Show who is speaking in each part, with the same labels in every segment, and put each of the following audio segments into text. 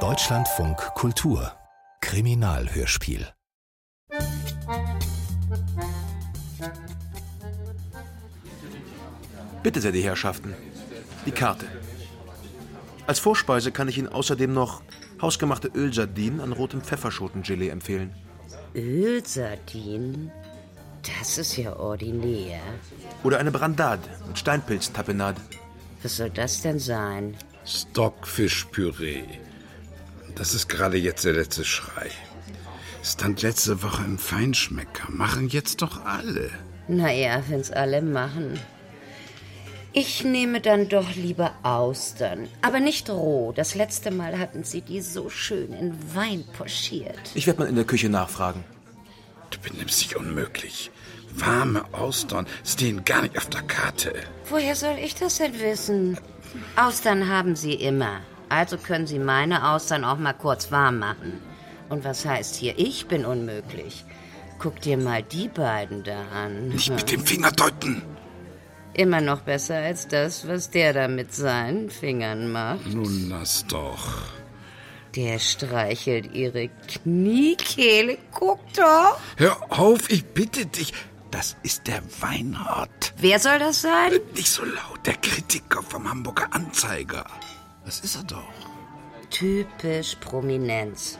Speaker 1: Deutschlandfunk Kultur Kriminalhörspiel
Speaker 2: Bitte sehr, die Herrschaften. Die Karte. Als Vorspeise kann ich Ihnen außerdem noch hausgemachte Ölsardinen an rotem Pfefferschotengelee empfehlen.
Speaker 3: Ölsardinen? Das ist ja ordinär.
Speaker 2: Oder eine Brandade mit Steinpilztapenade.
Speaker 3: Was soll das denn sein?
Speaker 4: Stockfischpüree. Das ist gerade jetzt der letzte Schrei. Stand letzte Woche im Feinschmecker. Machen jetzt doch alle.
Speaker 3: Naja, wenn's alle machen. Ich nehme dann doch lieber Austern. Aber nicht roh. Das letzte Mal hatten Sie die so schön in Wein pochiert.
Speaker 2: Ich werde mal in der Küche nachfragen.
Speaker 4: Du benimmst dich unmöglich. Warme Austern stehen gar nicht auf der Karte.
Speaker 3: Woher soll ich das denn wissen? Austern haben Sie immer. Also können Sie meine Austern auch mal kurz warm machen. Und was heißt hier, ich bin unmöglich? Guck dir mal die beiden da an.
Speaker 4: Nicht mit dem Finger deuten.
Speaker 3: Immer noch besser als das, was der da mit seinen Fingern macht.
Speaker 4: Nun lass doch.
Speaker 3: Der streichelt ihre Kniekehle. Guck doch.
Speaker 4: Hör auf, ich bitte dich. Das ist der Weinhardt.
Speaker 3: Wer soll das sein?
Speaker 4: Nicht so laut, der Kritiker vom Hamburger Anzeiger. Das ist er doch.
Speaker 3: Typisch Prominenz.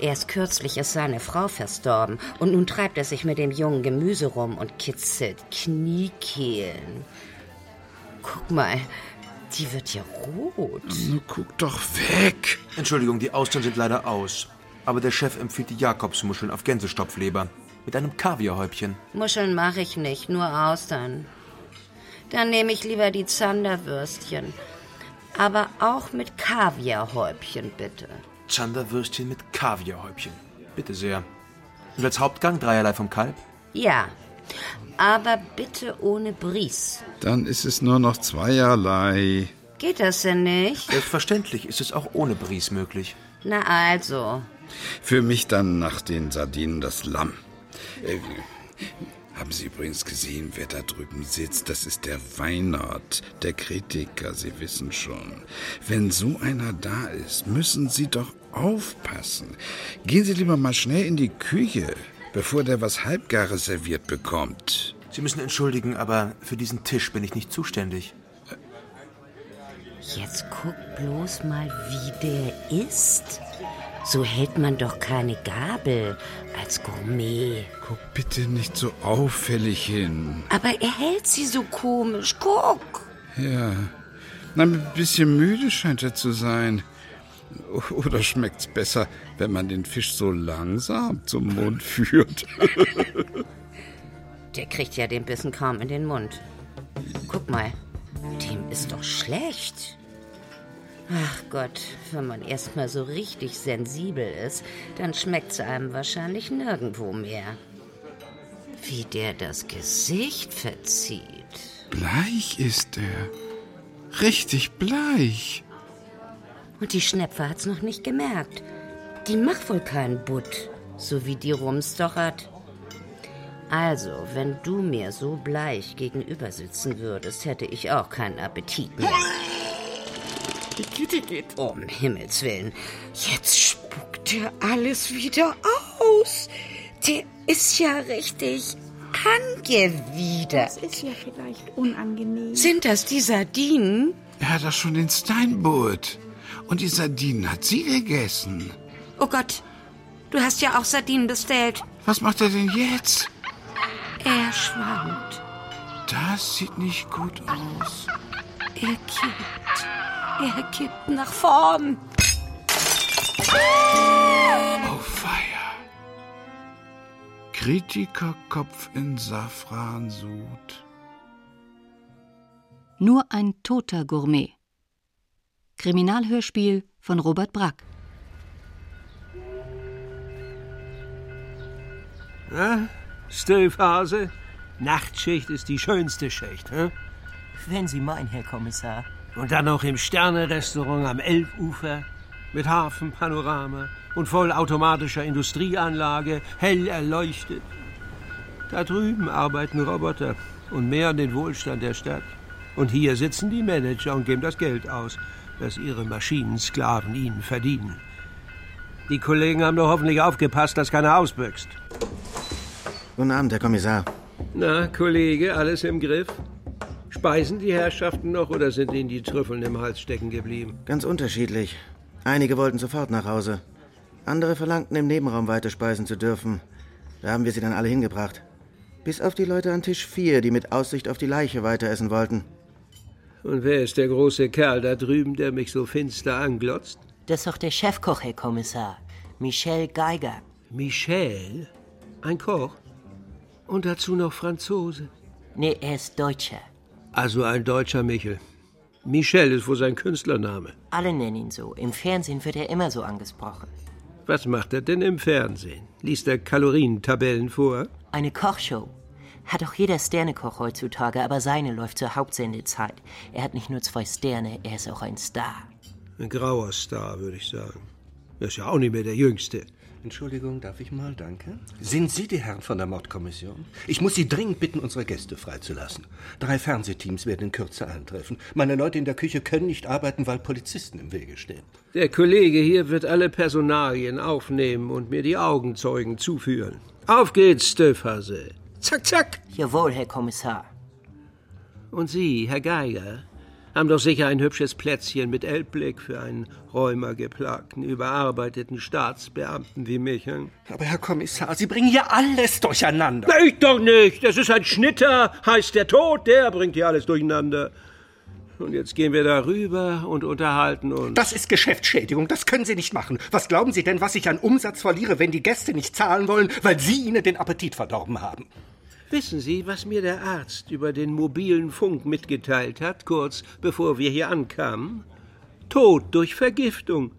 Speaker 3: Erst kürzlich ist seine Frau verstorben und nun treibt er sich mit dem jungen Gemüse rum und kitzelt Kniekehlen. Guck mal, die wird ja rot.
Speaker 4: Nun guck doch weg.
Speaker 2: Entschuldigung, die Austern sind leider aus. Aber der Chef empfiehlt die Jakobsmuscheln auf Gänsestopfleber. Mit einem Kaviarhäubchen.
Speaker 3: Muscheln mache ich nicht, nur Austern. Dann nehme ich lieber die Zanderwürstchen. Aber auch mit Kaviarhäubchen, bitte.
Speaker 2: Zanderwürstchen mit Kaviarhäubchen. Bitte sehr. Und als Hauptgang dreierlei vom Kalb?
Speaker 3: Ja, aber bitte ohne Bries.
Speaker 4: Dann ist es nur noch zweierlei.
Speaker 3: Geht das denn nicht?
Speaker 2: Selbstverständlich ist es auch ohne Bries möglich.
Speaker 3: Na also.
Speaker 4: Für mich dann nach den Sardinen das Lamm. Äh, haben Sie übrigens gesehen, wer da drüben sitzt? Das ist der Weinert, der Kritiker, Sie wissen schon. Wenn so einer da ist, müssen Sie doch aufpassen. Gehen Sie lieber mal schnell in die Küche, bevor der was Halbgares serviert bekommt.
Speaker 2: Sie müssen entschuldigen, aber für diesen Tisch bin ich nicht zuständig.
Speaker 3: Jetzt guck bloß mal, wie der isst. So hält man doch keine Gabel als Gourmet.
Speaker 4: Guck bitte nicht so auffällig hin.
Speaker 3: Aber er hält sie so komisch. Guck.
Speaker 4: Ja. Na, ein bisschen müde scheint er zu sein. Oder schmeckt's besser, wenn man den Fisch so langsam zum Mund führt?
Speaker 3: Der kriegt ja den Bissen kaum in den Mund. Guck mal, dem ist doch schlecht. Ach Gott, wenn man erstmal so richtig sensibel ist, dann schmeckt's einem wahrscheinlich nirgendwo mehr. Wie der das Gesicht verzieht.
Speaker 4: Bleich ist er. Richtig bleich.
Speaker 3: Und die Schnepfe hat's noch nicht gemerkt. Die macht wohl keinen Butt, so wie die rumstochert. Also, wenn du mir so bleich gegenüber sitzen würdest, hätte ich auch keinen Appetit mehr. Um Himmels Willen. Jetzt spuckt er alles wieder aus. Der ist ja richtig angewidert.
Speaker 5: Das ist ja vielleicht unangenehm.
Speaker 3: Sind das die Sardinen?
Speaker 4: Er hat doch schon den Steinbutt. Und die Sardinen hat sie gegessen.
Speaker 3: Oh Gott, du hast ja auch Sardinen bestellt.
Speaker 4: Was macht er denn jetzt?
Speaker 3: Er schwankt.
Speaker 4: Das sieht nicht gut aus.
Speaker 3: Er kippt. Er kippt nach vorn.
Speaker 4: Oh, Feier. Kritikerkopf in Safransud.
Speaker 6: Nur ein toter Gourmet. Kriminalhörspiel von Robert Brack.
Speaker 7: Na, Stilphase? Nachtschicht ist die schönste Schicht, hä?
Speaker 8: Wenn Sie meinen, Herr Kommissar.
Speaker 7: Und dann noch im Sterne-Restaurant am Elbufer mit Hafenpanorama und vollautomatischer Industrieanlage, hell erleuchtet. Da drüben arbeiten Roboter und mehren den Wohlstand der Stadt. Und hier sitzen die Manager und geben das Geld aus. was Ihre Maschinensklaven Ihnen verdienen. Die Kollegen haben doch hoffentlich aufgepasst, dass keiner ausbüchst.
Speaker 9: Guten Abend, Herr Kommissar.
Speaker 7: Na, Kollege, alles im Griff? Speisen die Herrschaften noch oder sind ihnen die Trüffeln im Hals stecken geblieben?
Speaker 9: Ganz unterschiedlich. Einige wollten sofort nach Hause. Andere verlangten, im Nebenraum weiter speisen zu dürfen. Da haben wir sie dann alle hingebracht. Bis auf die Leute an Tisch 4, die mit Aussicht auf die Leiche weiter essen wollten.
Speaker 7: Und wer ist der große Kerl da drüben, der mich so finster anglotzt?
Speaker 8: Das ist doch der Chefkoch, Herr Kommissar. Michel Geiger.
Speaker 7: Michel? Ein Koch? Und dazu noch Franzose?
Speaker 8: Nee, er ist Deutscher.
Speaker 7: Also ein deutscher Michel. Michel ist wohl sein Künstlername.
Speaker 8: Alle nennen ihn so. Im Fernsehen wird er immer so angesprochen.
Speaker 7: Was macht er denn im Fernsehen? Liest er Kalorientabellen vor?
Speaker 8: Eine Kochshow. Hat auch jeder Sternekoch heutzutage, aber seine läuft zur Hauptsendezeit. Er hat nicht nur zwei Sterne, er ist auch ein Star.
Speaker 7: Ein grauer Star, würde ich sagen. Er ist ja auch nicht mehr der Jüngste.
Speaker 10: Entschuldigung, darf ich mal, danke? Sind Sie die Herren von der Mordkommission? Ich muss Sie dringend bitten, unsere Gäste freizulassen. Drei Fernsehteams werden in Kürze eintreffen. Meine Leute in der Küche können nicht arbeiten, weil Polizisten im Wege stehen.
Speaker 7: Der Kollege hier wird alle Personalien aufnehmen und mir die Augenzeugen zuführen. Auf geht's, Stöfhase. Zack, zack.
Speaker 8: Jawohl, Herr Kommissar.
Speaker 7: Und Sie, Herr Geiger, haben doch sicher ein hübsches Plätzchen mit Elbblick für einen rheumageplagten, überarbeiteten Staatsbeamten wie mich. Hm?
Speaker 10: Aber Herr Kommissar, Sie bringen hier alles durcheinander.
Speaker 7: Na, ich doch nicht. Das ist ein Schnitter, heißt der Tod, der bringt hier alles durcheinander. Und jetzt gehen wir darüber und unterhalten uns.
Speaker 10: Das ist Geschäftsschädigung, das können Sie nicht machen. Was glauben Sie denn, was ich an Umsatz verliere, wenn die Gäste nicht zahlen wollen, weil Sie ihnen den Appetit verdorben haben?
Speaker 7: Wissen Sie, was mir der Arzt über den mobilen Funk mitgeteilt hat, kurz bevor wir hier ankamen? Tod durch Vergiftung.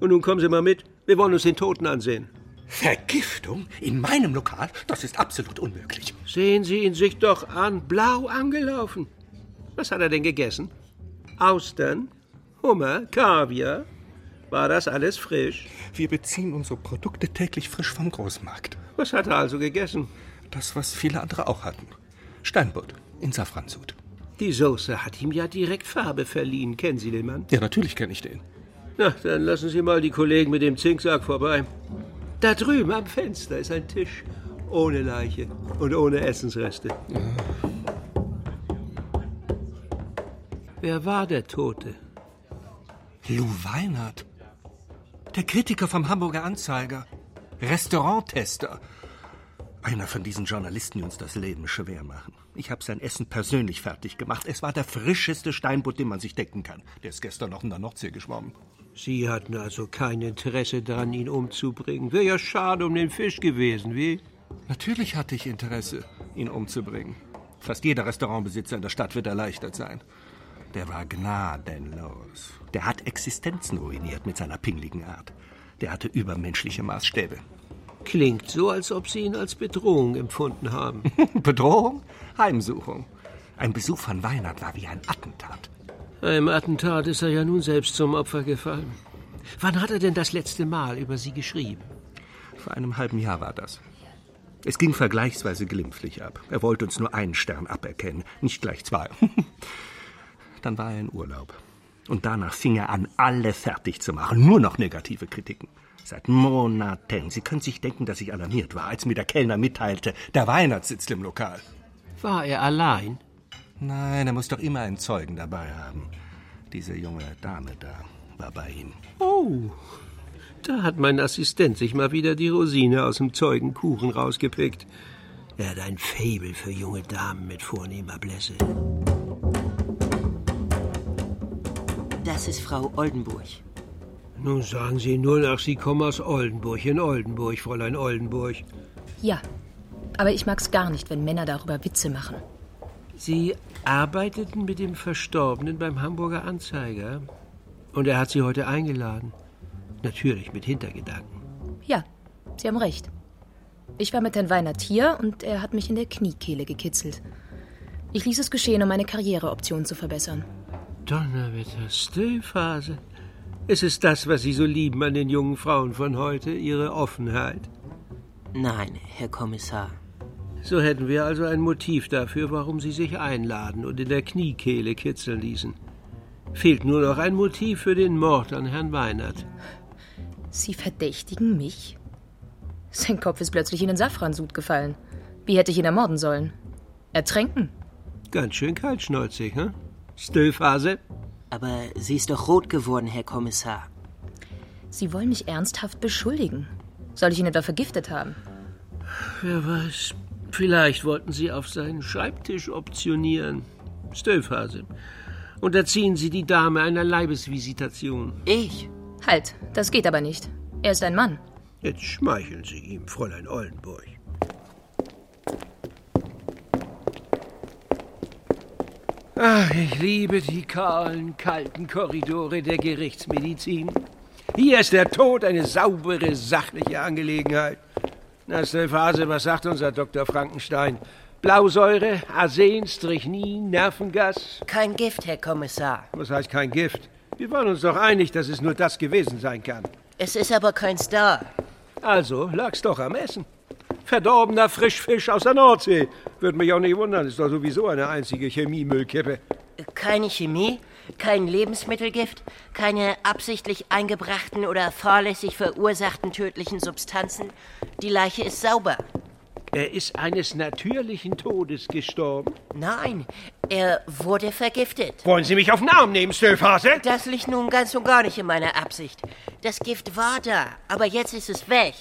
Speaker 7: Und nun kommen Sie mal mit, wir wollen uns den Toten ansehen.
Speaker 10: Vergiftung? In meinem Lokal? Das ist absolut unmöglich.
Speaker 7: Sehen Sie ihn sich doch an, blau angelaufen. Was hat er denn gegessen? Austern, Hummer, Kaviar. War das alles frisch?
Speaker 10: Wir beziehen unsere Produkte täglich frisch vom Großmarkt.
Speaker 7: Was hat er also gegessen?
Speaker 10: Das, was viele andere auch hatten. Steinbutt in Safransud.
Speaker 7: Die Soße hat ihm ja direkt Farbe verliehen. Kennen Sie den Mann?
Speaker 10: Ja, natürlich kenne ich den.
Speaker 7: Na, dann lassen Sie mal die Kollegen mit dem Zinksack vorbei. Da drüben am Fenster ist ein Tisch ohne Leiche und ohne Essensreste. Ja. Wer war der Tote?
Speaker 10: Lou Weinert. Der Kritiker vom Hamburger Anzeiger. Restauranttester. Einer von diesen Journalisten, die uns das Leben schwer machen. Ich habe sein Essen persönlich fertig gemacht. Es war der frischeste Steinbutt, den man sich denken kann. Der ist gestern noch in der Nordsee geschwommen.
Speaker 7: Sie hatten also kein Interesse daran, ihn umzubringen. Wäre ja schade um den Fisch gewesen, wie?
Speaker 10: Natürlich hatte ich Interesse, ihn umzubringen. Fast jeder Restaurantbesitzer in der Stadt wird erleichtert sein. Der war gnadenlos. Der hat Existenzen ruiniert mit seiner pingligen Art. Der hatte übermenschliche Maßstäbe.
Speaker 7: Klingt so, als ob Sie ihn als Bedrohung empfunden haben.
Speaker 10: Bedrohung? Heimsuchung. Ein Besuch von Weinert war wie ein Attentat.
Speaker 7: Einem Attentat ist er ja nun selbst zum Opfer gefallen. Wann hat er denn das letzte Mal über Sie geschrieben?
Speaker 10: Vor einem halben Jahr war das. Es ging vergleichsweise glimpflich ab. Er wollte uns nur einen Stern aberkennen, nicht gleich zwei. Dann war er in Urlaub. Und danach fing er an, alle fertig zu machen. Nur noch negative Kritiken. Seit Monaten. Sie können sich denken, dass ich alarmiert war, als mir der Kellner mitteilte, der Weinert sitzt im Lokal.
Speaker 7: War er allein?
Speaker 10: Nein, er muss doch immer einen Zeugen dabei haben. Diese junge Dame da war bei ihm.
Speaker 7: Oh, da hat mein Assistent sich mal wieder die Rosine aus dem Zeugenkuchen rausgepickt. Er hat ein Faible für junge Damen mit vornehmer Blässe.
Speaker 8: Das ist Frau Oldenburg.
Speaker 7: Nun sagen Sie nur nach, Sie kommen aus Oldenburg, in Oldenburg, Fräulein Oldenburg.
Speaker 11: Ja, aber ich mag's gar nicht, wenn Männer darüber Witze machen.
Speaker 7: Sie arbeiteten mit dem Verstorbenen beim Hamburger Anzeiger. Und er hat Sie heute eingeladen. Natürlich mit Hintergedanken.
Speaker 11: Ja, Sie haben recht. Ich war mit Herrn Weinert hier und er hat mich in der Kniekehle gekitzelt. Ich ließ es geschehen, um meine Karriereoption zu verbessern.
Speaker 7: Donnerwetter, Stillphase. Ist es das, was Sie so lieben an den jungen Frauen von heute, ihre Offenheit?
Speaker 8: Nein, Herr Kommissar.
Speaker 7: So hätten wir also ein Motiv dafür, warum Sie sich einladen und in der Kniekehle kitzeln ließen. Fehlt nur noch ein Motiv für den Mord an Herrn Weinert.
Speaker 11: Sie verdächtigen mich? Sein Kopf ist plötzlich in den Safransud gefallen. Wie hätte ich ihn ermorden sollen? Ertränken?
Speaker 7: Ganz schön kaltschnäuzig, hm? Stöllphase?
Speaker 8: Aber sie ist doch rot geworden, Herr Kommissar.
Speaker 11: Sie wollen mich ernsthaft beschuldigen. Soll ich ihn etwa vergiftet haben?
Speaker 7: Wer weiß. Vielleicht wollten Sie auf seinen Schreibtisch optionieren. Stöllphase. Unterziehen Sie die Dame einer Leibesvisitation.
Speaker 8: Ich?
Speaker 11: Halt, das geht aber nicht. Er ist ein Mann.
Speaker 7: Jetzt schmeicheln Sie ihm, Fräulein Ollenburg. Ach, ich liebe die kahlen, kalten Korridore der Gerichtsmedizin. Hier ist der Tod eine saubere, sachliche Angelegenheit. Na, Phase, was sagt unser Dr. Frankenstein? Blausäure, Arsen, Strychnin, Nervengas?
Speaker 8: Kein Gift, Herr Kommissar.
Speaker 7: Was heißt kein Gift? Wir waren uns doch einig, dass es nur das gewesen sein kann.
Speaker 8: Es ist aber kein Star.
Speaker 7: Also lag's doch am Essen. Verdorbener Frischfisch aus der Nordsee. Würde mich auch nicht wundern, ist doch sowieso eine einzige Chemiemüllkippe.
Speaker 8: Keine Chemie, kein Lebensmittelgift, keine absichtlich eingebrachten oder fahrlässig verursachten tödlichen Substanzen. Die Leiche ist sauber.
Speaker 7: Er ist eines natürlichen Todes gestorben?
Speaker 8: Nein, er wurde vergiftet.
Speaker 7: Wollen Sie mich auf den Arm nehmen, Stöllphase?
Speaker 8: Das liegt nun ganz und gar nicht in meiner Absicht. Das Gift war da, aber jetzt ist es weg.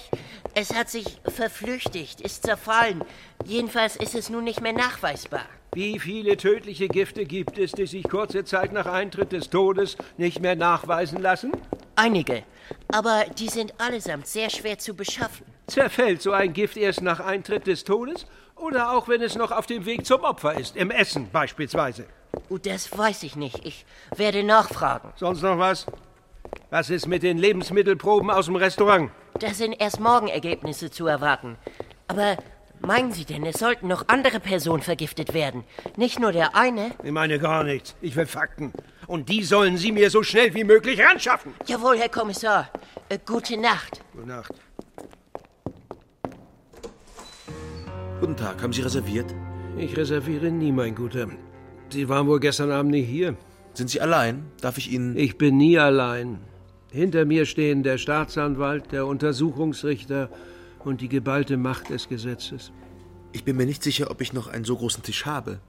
Speaker 8: Es hat sich verflüchtigt, ist zerfallen. Jedenfalls ist es nun nicht mehr nachweisbar.
Speaker 7: Wie viele tödliche Gifte gibt es, die sich kurze Zeit nach Eintritt des Todes nicht mehr nachweisen lassen?
Speaker 8: Einige. Aber die sind allesamt sehr schwer zu beschaffen.
Speaker 7: Zerfällt so ein Gift erst nach Eintritt des Todes oder auch wenn es noch auf dem Weg zum Opfer ist, im Essen beispielsweise?
Speaker 8: Oh, das weiß ich nicht. Ich werde nachfragen.
Speaker 7: Sonst noch was? Was ist mit den Lebensmittelproben aus dem Restaurant?
Speaker 8: Da sind erst morgen Ergebnisse zu erwarten. Aber meinen Sie denn, es sollten noch andere Personen vergiftet werden? Nicht nur der eine?
Speaker 7: Ich meine gar nichts. Ich will Fakten. Und die sollen Sie mir so schnell wie möglich anschaffen.
Speaker 8: Jawohl, Herr Kommissar. Äh, gute Nacht.
Speaker 7: Gute Nacht.
Speaker 2: Guten Tag, haben Sie reserviert?
Speaker 7: Ich reserviere nie, mein Guter. Sie waren wohl gestern Abend nicht hier.
Speaker 2: Sind Sie allein? Darf ich Ihnen.
Speaker 7: Ich bin nie allein. Hinter mir stehen der Staatsanwalt, der Untersuchungsrichter und die geballte Macht des Gesetzes.
Speaker 2: Ich bin mir nicht sicher, ob ich noch einen so großen Tisch habe.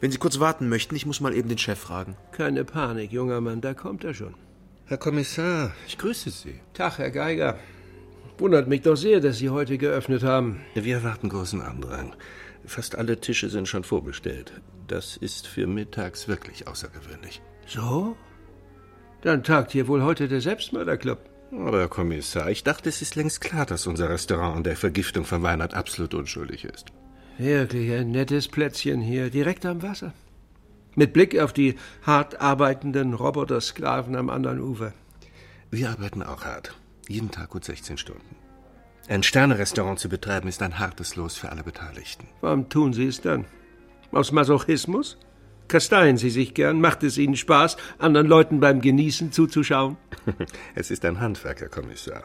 Speaker 2: Wenn Sie kurz warten möchten, ich muss mal eben den Chef fragen.
Speaker 7: Keine Panik, junger Mann, da kommt er schon.
Speaker 10: Herr Kommissar, ich grüße Sie.
Speaker 7: Tag, Herr Geiger. Wundert mich doch sehr, dass Sie heute geöffnet haben.
Speaker 10: Wir erwarten großen Andrang. Fast alle Tische sind schon vorbestellt. Das ist für mittags wirklich außergewöhnlich.
Speaker 7: So? Dann tagt hier wohl heute der Selbstmörderclub.
Speaker 10: Aber Herr Kommissar, ich dachte, es ist längst klar, dass unser Restaurant an der Vergiftung von Weinert absolut unschuldig ist.
Speaker 7: Wirklich ein nettes Plätzchen hier, direkt am Wasser. Mit Blick auf die hart arbeitenden Robotersklaven am anderen Ufer.
Speaker 10: Wir arbeiten auch hart. Jeden Tag gut 16 Stunden. Ein Sternerestaurant zu betreiben ist ein hartes Los für alle Beteiligten.
Speaker 7: Warum tun Sie es dann? Aus Masochismus? Kasteien Sie sich gern? Macht es Ihnen Spaß, anderen Leuten beim Genießen zuzuschauen?
Speaker 10: es ist ein Handwerk, Herr Kommissar.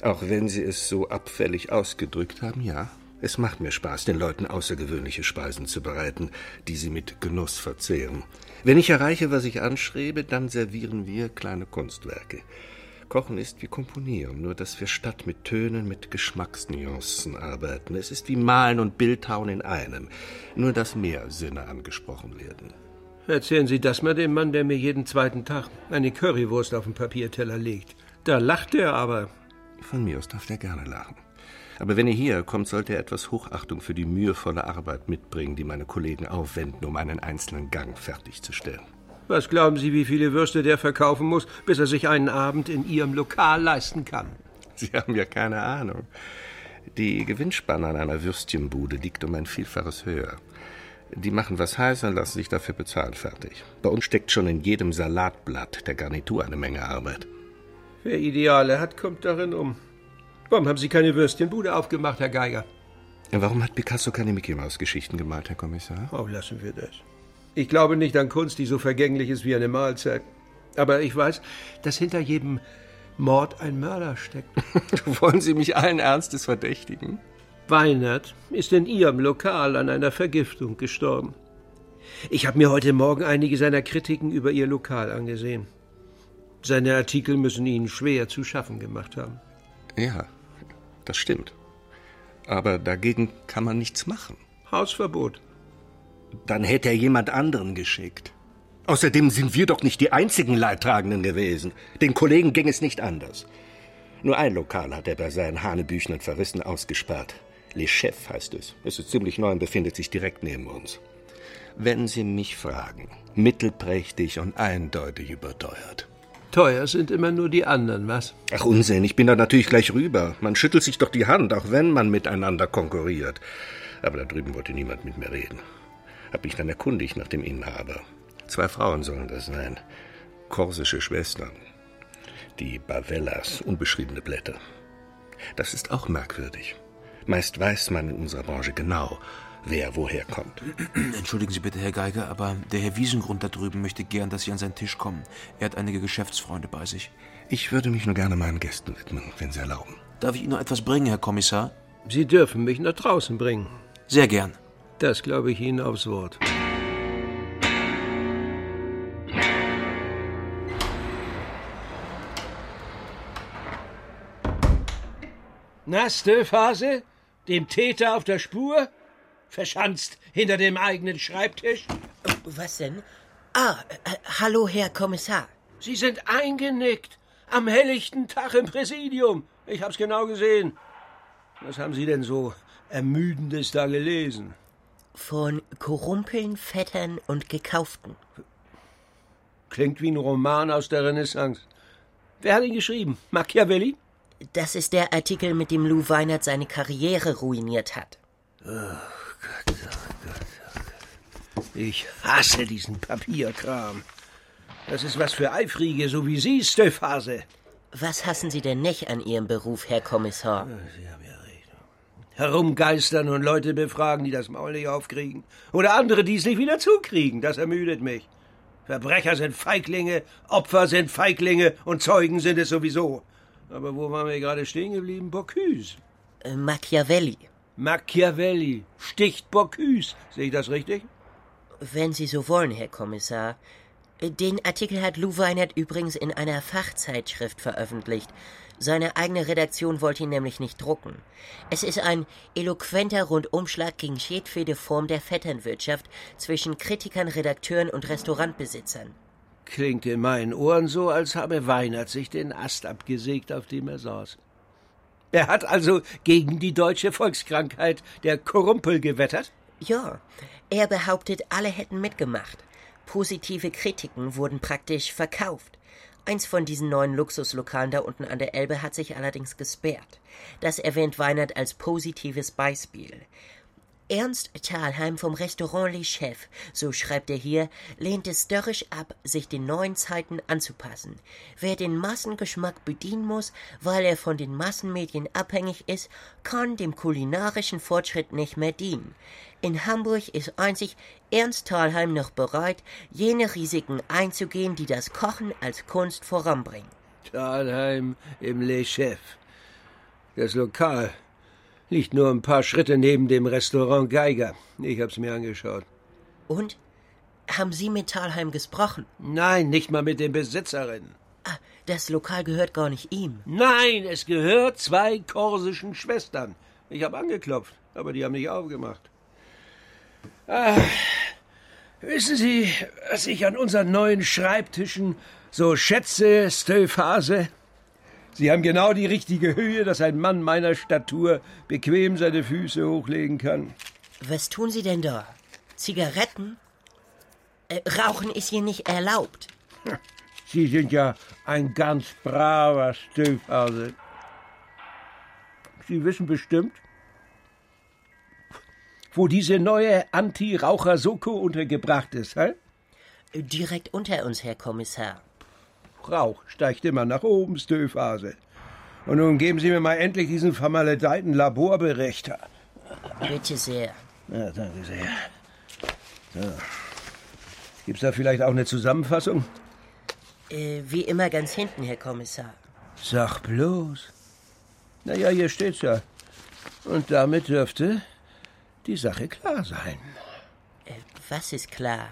Speaker 10: Auch wenn Sie es so abfällig ausgedrückt haben, ja. Es macht mir Spaß, den Leuten außergewöhnliche Speisen zu bereiten, die sie mit Genuss verzehren. Wenn ich erreiche, was ich anstrebe, dann servieren wir kleine Kunstwerke. Kochen ist wie Komponieren, nur dass wir statt mit Tönen mit Geschmacksnuancen arbeiten. Es ist wie Malen und Bildhauen in einem, nur dass mehr Sinne angesprochen werden.
Speaker 7: Erzählen Sie das mal dem Mann, der mir jeden zweiten Tag eine Currywurst auf den Papierteller legt. Da lacht er aber.
Speaker 10: Von mir aus darf der gerne lachen. Aber wenn er hierher kommt, sollte er etwas Hochachtung für die mühevolle Arbeit mitbringen, die meine Kollegen aufwenden, um einen einzelnen Gang fertigzustellen.
Speaker 7: Was glauben Sie, wie viele Würste der verkaufen muss, bis er sich einen Abend in Ihrem Lokal leisten kann?
Speaker 10: Sie haben ja keine Ahnung. Die Gewinnspanne an einer Würstchenbude liegt um ein Vielfaches höher. Die machen was heiß und lassen sich dafür bezahlen fertig. Bei uns steckt schon in jedem Salatblatt der Garnitur eine Menge Arbeit.
Speaker 7: Wer Ideale hat, kommt darin um. Warum haben Sie keine Würstchenbude aufgemacht, Herr Geiger?
Speaker 10: Warum hat Picasso keine Mickey-Maus-Geschichten gemalt, Herr Kommissar?
Speaker 7: Oh, lassen wir das. Ich glaube nicht an Kunst, die so vergänglich ist wie eine Mahlzeit. Aber ich weiß, dass hinter jedem Mord ein Mörder steckt.
Speaker 10: Wollen Sie mich allen Ernstes verdächtigen?
Speaker 7: Weinert ist in Ihrem Lokal an einer Vergiftung gestorben. Ich habe mir heute Morgen einige seiner Kritiken über Ihr Lokal angesehen. Seine Artikel müssen Ihnen schwer zu schaffen gemacht haben.
Speaker 10: Ja, das stimmt. Aber dagegen kann man nichts machen.
Speaker 7: Hausverbot.
Speaker 10: Dann hätte er jemand anderen geschickt. Außerdem sind wir doch nicht die einzigen Leidtragenden gewesen. Den Kollegen ging es nicht anders. Nur ein Lokal hat er bei seinen hanebüchenen Verrissen ausgesperrt. Les Chefs heißt es. Es ist ziemlich neu und befindet sich direkt neben uns. Wenn Sie mich fragen, mittelprächtig und eindeutig überteuert.
Speaker 7: Teuer sind immer nur die anderen, was?
Speaker 10: Ach Unsinn, ich bin da natürlich gleich rüber. Man schüttelt sich doch die Hand, auch wenn man miteinander konkurriert. Aber da drüben wollte niemand mit mir reden. Hab mich dann erkundigt nach dem Inhaber. Zwei Frauen sollen das sein. Korsische Schwestern. Die Bavellas, unbeschriebene Blätter. Das ist auch merkwürdig. Meist weiß man in unserer Branche genau, wer woher kommt.
Speaker 2: Entschuldigen Sie bitte, Herr Geiger, aber der Herr Wiesengrund da drüben möchte gern, dass Sie an seinen Tisch kommen. Er hat einige Geschäftsfreunde bei sich.
Speaker 10: Ich würde mich nur gerne meinen Gästen widmen, wenn Sie erlauben.
Speaker 2: Darf ich Ihnen noch etwas bringen, Herr Kommissar?
Speaker 7: Sie dürfen mich nach draußen bringen.
Speaker 2: Sehr gern.
Speaker 7: Das glaube ich Ihnen aufs Wort. Na, Stöfhase? Dem Täter auf der Spur? Verschanzt hinter dem eigenen Schreibtisch?
Speaker 8: Was denn? Ah, äh, hallo, Herr Kommissar.
Speaker 7: Sie sind eingenickt. Am helllichten Tag im Präsidium. Ich hab's genau gesehen. Was haben Sie denn so Ermüdendes da gelesen?
Speaker 8: Von Korumpeln, Vettern und Gekauften.
Speaker 7: Klingt wie ein Roman aus der Renaissance. Wer hat ihn geschrieben? Machiavelli?
Speaker 8: Das ist der Artikel, mit dem Lou Weinert seine Karriere ruiniert hat.
Speaker 7: Oh Gott, oh Gott, oh Gott. Ich hasse diesen Papierkram. Das ist was für Eifrige, so wie Sie, Stöffhase.
Speaker 8: Was hassen Sie denn nicht an Ihrem Beruf, Herr Kommissar?
Speaker 7: Sie haben ja. Herumgeistern und Leute befragen, die das Maul nicht aufkriegen. Oder andere, die es nicht wieder zukriegen. Das ermüdet mich. Verbrecher sind Feiglinge, Opfer sind Feiglinge und Zeugen sind es sowieso. Aber wo waren wir gerade stehen geblieben? Bocuse.
Speaker 8: Äh, Machiavelli.
Speaker 7: Machiavelli sticht Bocuse. Sehe ich das richtig?
Speaker 8: Wenn Sie so wollen, Herr Kommissar. Den Artikel hat Lou Weinert übrigens in einer Fachzeitschrift veröffentlicht. Seine eigene Redaktion wollte ihn nämlich nicht drucken. Es ist ein eloquenter Rundumschlag gegen jedwede Form der Vetternwirtschaft zwischen Kritikern, Redakteuren und Restaurantbesitzern.
Speaker 7: Klingt in meinen Ohren so, als habe Weinert sich den Ast abgesägt, auf dem er saß. Er hat also gegen die deutsche Volkskrankheit der Korumpel gewettert?
Speaker 8: Ja, er behauptet, alle hätten mitgemacht. Positive Kritiken wurden praktisch verkauft. Eins von diesen neuen Luxuslokalen da unten an der Elbe hat sich allerdings gesperrt. Das erwähnt Weinert als positives Beispiel. Ernst Thalheim vom Restaurant Les Chefs, so schreibt er hier, lehnt es störrisch ab, sich den neuen Zeiten anzupassen. Wer den Massengeschmack bedienen muss, weil er von den Massenmedien abhängig ist, kann dem kulinarischen Fortschritt nicht mehr dienen. In Hamburg ist einzig Ernst Thalheim noch bereit, jene Risiken einzugehen, die das Kochen als Kunst voranbringen.
Speaker 7: Thalheim im Les Chefs. Das Lokal liegt nur ein paar Schritte neben dem Restaurant Geiger. Ich hab's mir angeschaut.
Speaker 8: Und? Haben Sie mit Thalheim gesprochen?
Speaker 7: Nein, nicht mal mit den Besitzerinnen.
Speaker 8: Ah, das Lokal gehört gar nicht ihm.
Speaker 7: Nein, es gehört zwei korsischen Schwestern. Ich habe angeklopft, aber die haben nicht aufgemacht. Ah, wissen Sie, was ich an unseren neuen Schreibtischen so schätze, Stöfhase? Sie haben genau die richtige Höhe, dass ein Mann meiner Statur bequem seine Füße hochlegen kann.
Speaker 8: Was tun Sie denn da? Zigaretten? Äh, Rauchen ist hier nicht erlaubt.
Speaker 7: Sie sind ja ein ganz braver Stöfhase. Sie wissen bestimmt, wo diese neue Anti-Raucher-Soko untergebracht ist, hä?
Speaker 8: Direkt unter uns, Herr Kommissar.
Speaker 7: Rauch steigt immer nach oben, Stöfhase. Und nun geben Sie mir mal endlich diesen vermaledeiten Laborbericht.
Speaker 8: Bitte sehr.
Speaker 7: Ja, danke sehr. So. Gibt's da vielleicht auch eine Zusammenfassung?
Speaker 8: Äh, wie immer ganz hinten, Herr Kommissar.
Speaker 7: Sag bloß. Na ja, hier steht's ja. Und damit dürfte die Sache klar sein.
Speaker 8: Äh, Was ist klar?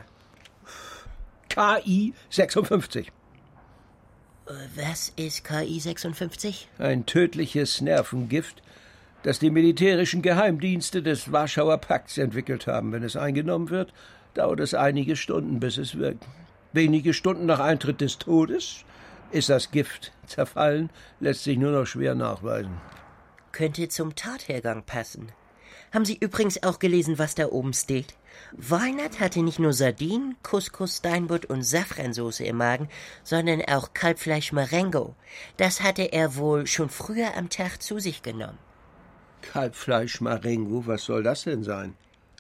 Speaker 7: KI 56.
Speaker 8: Äh, Was ist KI 56?
Speaker 7: Ein tödliches Nervengift, das die militärischen Geheimdienste des Warschauer Pakts entwickelt haben. Wenn es eingenommen wird, dauert es einige Stunden, bis es wirkt. Wenige Stunden nach Eintritt des Todes ist das Gift zerfallen, lässt sich nur noch schwer nachweisen.
Speaker 8: Könnte zum Tathergang passen. Haben Sie übrigens auch gelesen, was da oben steht? Weinert hatte nicht nur Sardinen, Couscous, Steinbutt und Safransoße im Magen, sondern auch Kalbfleisch Marengo. Das hatte er wohl schon früher am Tag zu sich genommen.
Speaker 7: Kalbfleisch Marengo, was soll das denn sein?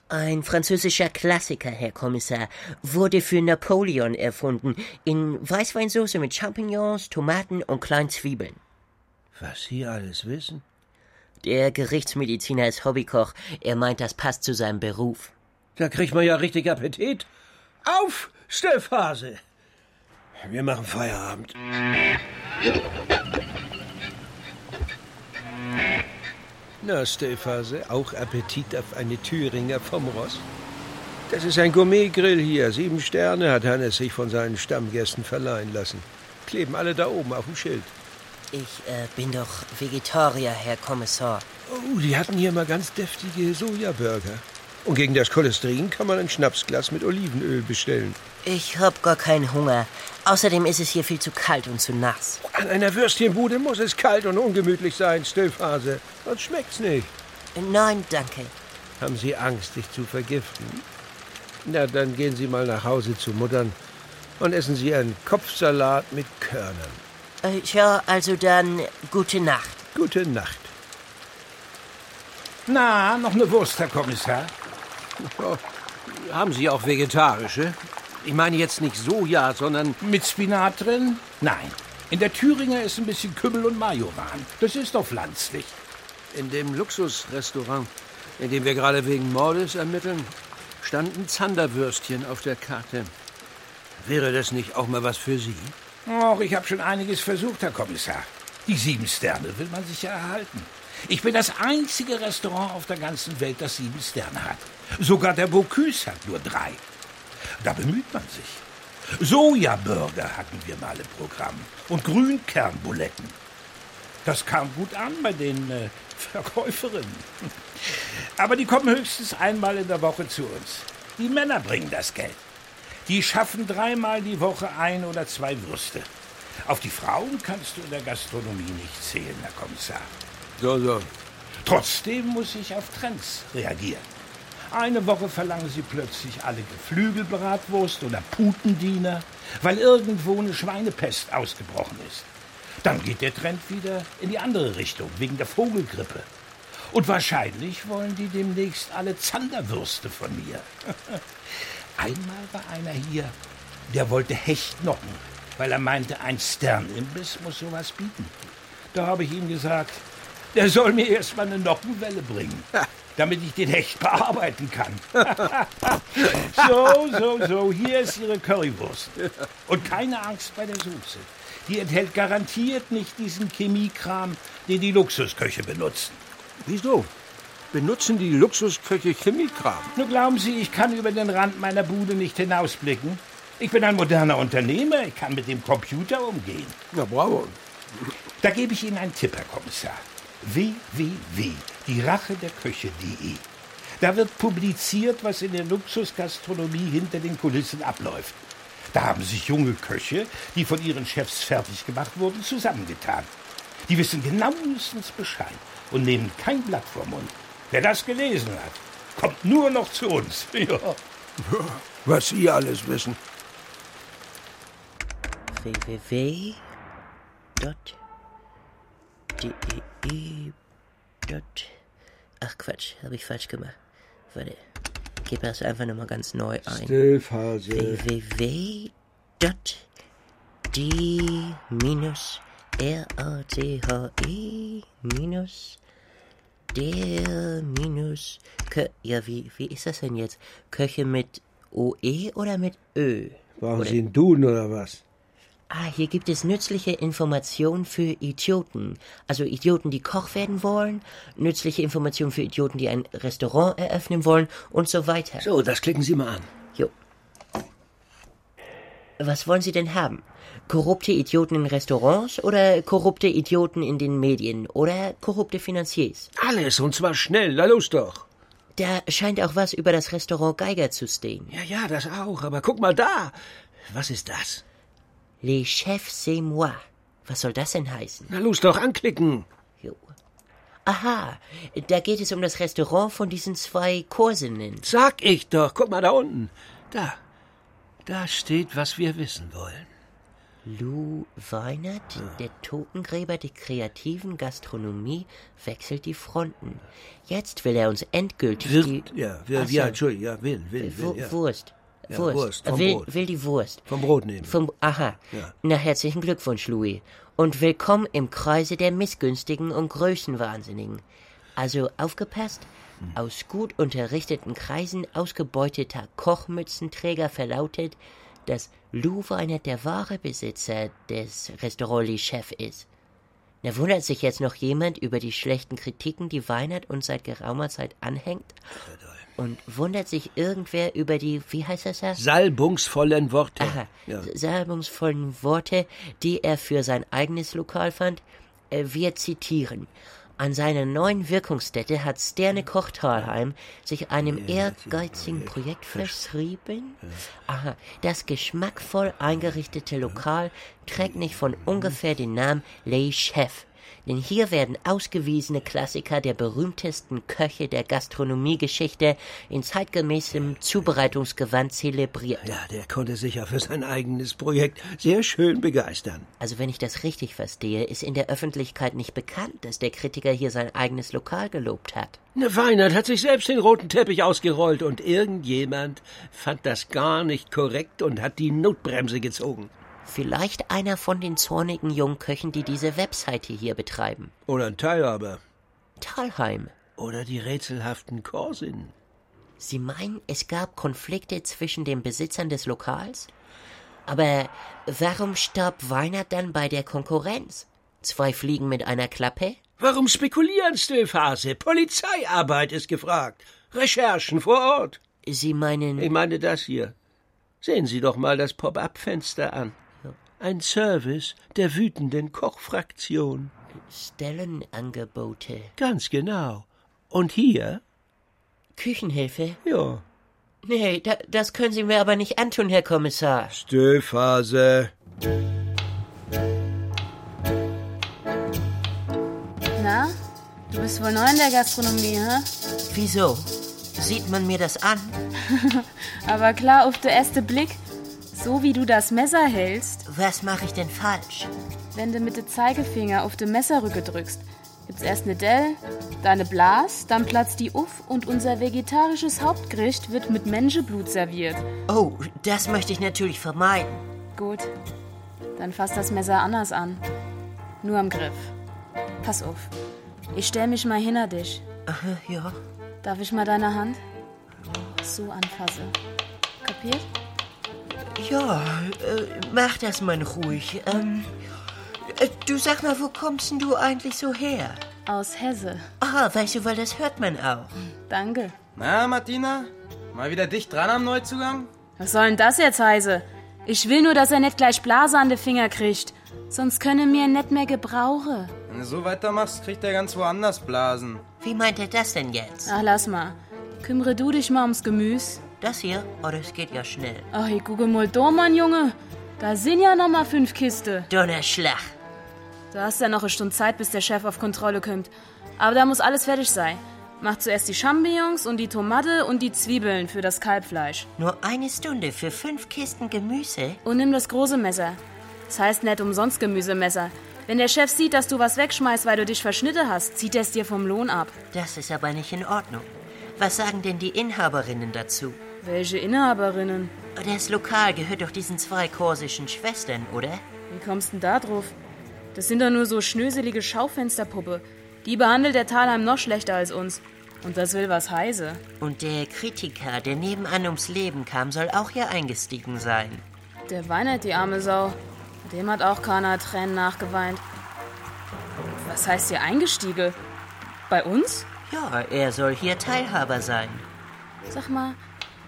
Speaker 8: Ein französischer Klassiker, Herr Kommissar, wurde für Napoleon erfunden, in Weißweinsauce mit Champignons, Tomaten und kleinen Zwiebeln.
Speaker 7: Was Sie alles wissen?
Speaker 8: Der Gerichtsmediziner ist Hobbykoch. Er meint, das passt zu seinem Beruf.
Speaker 7: Da kriegt man ja richtig Appetit. Auf, Stellphase! Wir machen Feierabend. Na, Stellphase, auch Appetit auf eine Thüringer vom Ross? Das ist ein Gourmetgrill hier. Sieben Sterne hat Hannes sich von seinen Stammgästen verleihen lassen. Kleben alle da oben auf dem Schild.
Speaker 8: Ich äh, bin doch Vegetarier, Herr Kommissar.
Speaker 7: Oh, die hatten hier mal ganz deftige Sojaburger. Und gegen das Cholesterin kann man ein Schnapsglas mit Olivenöl bestellen.
Speaker 8: Ich hab gar keinen Hunger. Außerdem ist es hier viel zu kalt und zu nass.
Speaker 7: An einer Würstchenbude muss es kalt und ungemütlich sein, Stillphase. Sonst schmeckt's nicht.
Speaker 8: Nein, danke.
Speaker 7: Haben Sie Angst, sich zu vergiften? Na, dann gehen Sie mal nach Hause zu Muttern und essen Sie einen Kopfsalat mit Körnern.
Speaker 8: Äh, ja, also dann gute Nacht.
Speaker 7: Gute Nacht.
Speaker 12: Na, noch eine Wurst, Herr Kommissar?
Speaker 7: Oh, haben Sie auch vegetarische? Ich meine jetzt nicht Soja, sondern...
Speaker 12: Mit Spinat drin? Nein. In der Thüringer ist ein bisschen Kümmel und Majoran. Das ist doch pflanzlich.
Speaker 7: In dem Luxusrestaurant, in dem wir gerade wegen Mordes ermitteln, standen Zanderwürstchen auf der Karte. Wäre das nicht auch mal was für Sie?
Speaker 12: Och, ich habe schon einiges versucht, Herr Kommissar. Die sieben Sterne will man sich ja erhalten. Ich bin das einzige Restaurant auf der ganzen Welt, das sieben Sterne hat. Sogar der Bocuse hat nur drei. Da bemüht man sich. Sojaburger hatten wir mal im Programm und Grünkernbuletten. Das kam gut an bei den äh, Verkäuferinnen. Aber die kommen höchstens einmal in der Woche zu uns. Die Männer bringen das Geld. Die schaffen dreimal die Woche ein oder zwei Würste. Auf die Frauen kannst du in der Gastronomie nicht zählen, Herr Kommissar.
Speaker 7: So, so.
Speaker 12: Trotzdem muss ich auf Trends reagieren. Eine Woche verlangen sie plötzlich alle Geflügelbratwurst oder Putendiener, weil irgendwo eine Schweinepest ausgebrochen ist. Dann geht der Trend wieder in die andere Richtung, wegen der Vogelgrippe. Und wahrscheinlich wollen die demnächst alle Zanderwürste von mir. Einmal war einer hier, der wollte Hechtnocken, weil er meinte, ein Sternimbiss muss sowas bieten. Da habe ich ihm gesagt, der soll mir erst mal eine Nockenwelle bringen, damit ich den Hecht bearbeiten kann. so, so, so, hier ist Ihre Currywurst. Und keine Angst bei der Soße. Die enthält garantiert nicht diesen Chemiekram, den die Luxusköche benutzen.
Speaker 7: Wieso? Benutzen die Luxusköche Chemiekram?
Speaker 12: Nur glauben Sie, ich kann über den Rand meiner Bude nicht hinausblicken? Ich bin ein moderner Unternehmer, ich kann mit dem Computer umgehen.
Speaker 7: Na, bravo.
Speaker 12: Da gebe ich Ihnen einen Tipp, Herr Kommissar. www, die Rache der Köche.de. Da wird publiziert, was in der Luxusgastronomie hinter den Kulissen abläuft. Da haben sich junge Köche, die von ihren Chefs fertig gemacht wurden, zusammengetan. Die wissen genauestens Bescheid und nehmen kein Blatt vor Mund. Wer das gelesen hat, kommt nur noch zu uns. Ja.
Speaker 7: Was Sie alles wissen.
Speaker 8: www. Dot. De. Dot. Ach Quatsch, habe ich falsch gemacht. Warte. Gib das einfach nochmal ganz neu ein.
Speaker 7: Stillphase.
Speaker 8: www. Der minus Kö ja, wie, wie ist das denn jetzt? Köche mit OE oder mit Ö?
Speaker 7: Brauchen
Speaker 8: oder?
Speaker 7: Sie einen Duden oder was?
Speaker 8: Ah, hier gibt es nützliche Informationen für Idioten. Also Idioten, die Koch werden wollen, nützliche Informationen für Idioten, die ein Restaurant eröffnen wollen und so weiter.
Speaker 7: So, das klicken Sie mal an. Jo.
Speaker 8: Was wollen Sie denn haben? Korrupte Idioten in Restaurants oder korrupte Idioten in den Medien oder korrupte Finanziers?
Speaker 7: Alles, und zwar schnell. Na los doch.
Speaker 8: Da scheint auch was über das Restaurant Geiger zu stehen.
Speaker 7: Ja, ja, das auch. Aber guck mal da. Was ist das?
Speaker 8: Les chefs c'est moi. Was soll das denn heißen?
Speaker 7: Na los doch, anklicken.
Speaker 8: Jo. Aha, da geht es um das Restaurant von diesen zwei Kursinnen.
Speaker 7: Sag ich doch. Guck mal da unten. Da. Da steht, was wir wissen wollen.
Speaker 8: Lou Weinert, der Totengräber der kreativen Gastronomie, wechselt die Fronten. Jetzt will er uns endgültig
Speaker 7: Wird,
Speaker 8: die...
Speaker 7: ja, will,
Speaker 8: Ach so.
Speaker 7: ja, Entschuldigung, ja, will, will, will,
Speaker 8: Wu-
Speaker 7: ja.
Speaker 8: Wurst.
Speaker 7: Ja,
Speaker 8: Wurst.
Speaker 7: Wurst, vom
Speaker 8: will,
Speaker 7: Brot.
Speaker 8: will die Wurst.
Speaker 7: Vom Brot nehmen.
Speaker 8: Vom, aha.
Speaker 7: Ja.
Speaker 8: Na, herzlichen Glückwunsch, Louis. Und willkommen im Kreise der Missgünstigen und Größenwahnsinnigen. Also aufgepasst,
Speaker 7: Hm.
Speaker 8: aus gut unterrichteten Kreisen ausgebeuteter Kochmützenträger verlautet, dass Lou Weinert der wahre Besitzer des Restaurant Les Chef ist. Na, wundert sich jetzt noch jemand über die schlechten Kritiken, die Weinert uns seit geraumer Zeit anhängt? Und wundert sich irgendwer über die, wie heißt das da?
Speaker 7: Salbungsvollen Worte.
Speaker 8: Aha,
Speaker 7: Ja.
Speaker 8: salbungsvollen Worte, die er für sein eigenes Lokal fand. Äh, Wir zitieren. An seiner neuen Wirkungsstätte hat Sterne Koch Thalheim sich einem ehrgeizigen Projekt verschrieben. Aha, das geschmackvoll eingerichtete Lokal trägt nicht von ungefähr den Namen Les Chef. Denn hier werden ausgewiesene Klassiker der berühmtesten Köche der Gastronomiegeschichte in zeitgemäßem Zubereitungsgewand zelebriert.
Speaker 7: Ja, der konnte sich ja für sein eigenes Projekt sehr schön begeistern.
Speaker 8: Also wenn ich das richtig verstehe, ist in der Öffentlichkeit nicht bekannt, dass der Kritiker hier sein eigenes Lokal gelobt hat.
Speaker 7: Ne, Weinert hat sich selbst den roten Teppich ausgerollt und irgendjemand fand das gar nicht korrekt und hat die Notbremse gezogen.
Speaker 8: Vielleicht einer von den zornigen Jungköchen, die diese Webseite hier betreiben.
Speaker 7: Oder ein Teilhaber.
Speaker 8: Talheim.
Speaker 7: Oder die rätselhaften Korsinnen.
Speaker 8: Sie meinen, es gab Konflikte zwischen den Besitzern des Lokals? Aber warum starb Weinert dann bei der Konkurrenz? Zwei Fliegen mit einer Klappe?
Speaker 7: Warum spekulieren, Stilphase? Polizeiarbeit ist gefragt. Recherchen vor Ort.
Speaker 8: Sie meinen.
Speaker 7: Ich meine das hier. Sehen Sie doch mal das Pop-up-Fenster an. Ein Service der wütenden Kochfraktion.
Speaker 8: Stellenangebote.
Speaker 7: Ganz genau. Und hier?
Speaker 8: Küchenhilfe?
Speaker 7: Ja.
Speaker 8: Nee, da, das können Sie mir aber nicht antun, Herr Kommissar.
Speaker 7: Stillphase.
Speaker 13: Na, du bist wohl neu in der Gastronomie, hä?
Speaker 8: Wieso? Sieht man mir das an?
Speaker 13: Aber klar, auf der erste Blick, so wie du das Messer hältst,
Speaker 8: Was mache ich denn falsch?
Speaker 13: wenn du mit dem Zeigefinger auf den Messerrücke drückst, gibt's erst eine Dell, dann eine Blas, dann platzt die Uff und unser vegetarisches Hauptgericht wird mit Menschenblut serviert.
Speaker 8: Oh, das möchte ich natürlich vermeiden.
Speaker 13: Gut, dann fass das Messer anders an. Nur am Griff. Pass auf. Ich stell mich mal hinter dich.
Speaker 8: Aha, ja.
Speaker 13: Darf ich mal deine Hand? So anfasse. Kapiert?
Speaker 8: Ja, äh, mach das mal ruhig. Ähm, äh, du sag mal, wo kommst denn du eigentlich so her?
Speaker 13: Aus Hesse.
Speaker 8: Ah, weißt du, weil das hört man auch.
Speaker 13: Danke.
Speaker 14: Na, Martina? Mal wieder dicht dran am Neuzugang?
Speaker 13: Was soll denn das jetzt heiße? Ich will nur, dass er nicht gleich Blase an die Finger kriegt. Sonst könne mir nicht mehr gebrauche.
Speaker 14: Wenn du so weitermachst, kriegt er ganz woanders Blasen.
Speaker 8: Wie meint er das denn jetzt?
Speaker 13: Ach, lass mal. Kümmere du dich mal ums Gemüse.
Speaker 8: Das hier? Oh, das geht ja schnell.
Speaker 13: Ach, ich gucke mal da, Mann, Junge. Da sind ja noch mal fünf Kiste.
Speaker 8: Donnerschlag.
Speaker 13: Du hast ja noch eine Stunde Zeit, bis der Chef auf Kontrolle kommt. Aber da muss alles fertig sein. Mach zuerst die Champignons und die Tomate und die Zwiebeln für das Kalbfleisch.
Speaker 8: Nur eine Stunde für fünf Kisten Gemüse?
Speaker 13: Und nimm das große Messer. Das heißt nicht umsonst Gemüsemesser. Wenn der Chef sieht, dass du was wegschmeißt, weil du dich verschnitten hast, zieht er es dir vom Lohn ab.
Speaker 8: Das ist aber nicht in Ordnung. Was sagen denn die Inhaberinnen dazu?
Speaker 13: Welche Inhaberinnen?
Speaker 8: Das Lokal gehört doch diesen zwei korsischen Schwestern, oder?
Speaker 13: Wie kommst denn da drauf? Das sind doch nur so schnöselige Schaufensterpuppe. Die behandelt der Talheim noch schlechter als uns. Und das will was heiße.
Speaker 8: Und der Kritiker, der nebenan ums Leben kam, soll auch hier eingestiegen sein.
Speaker 13: Der weinert, die arme Sau. Dem hat auch keiner Tränen nachgeweint. Was heißt hier eingestiegen? Bei uns?
Speaker 8: Ja, er soll hier Teilhaber sein.
Speaker 13: Sag mal,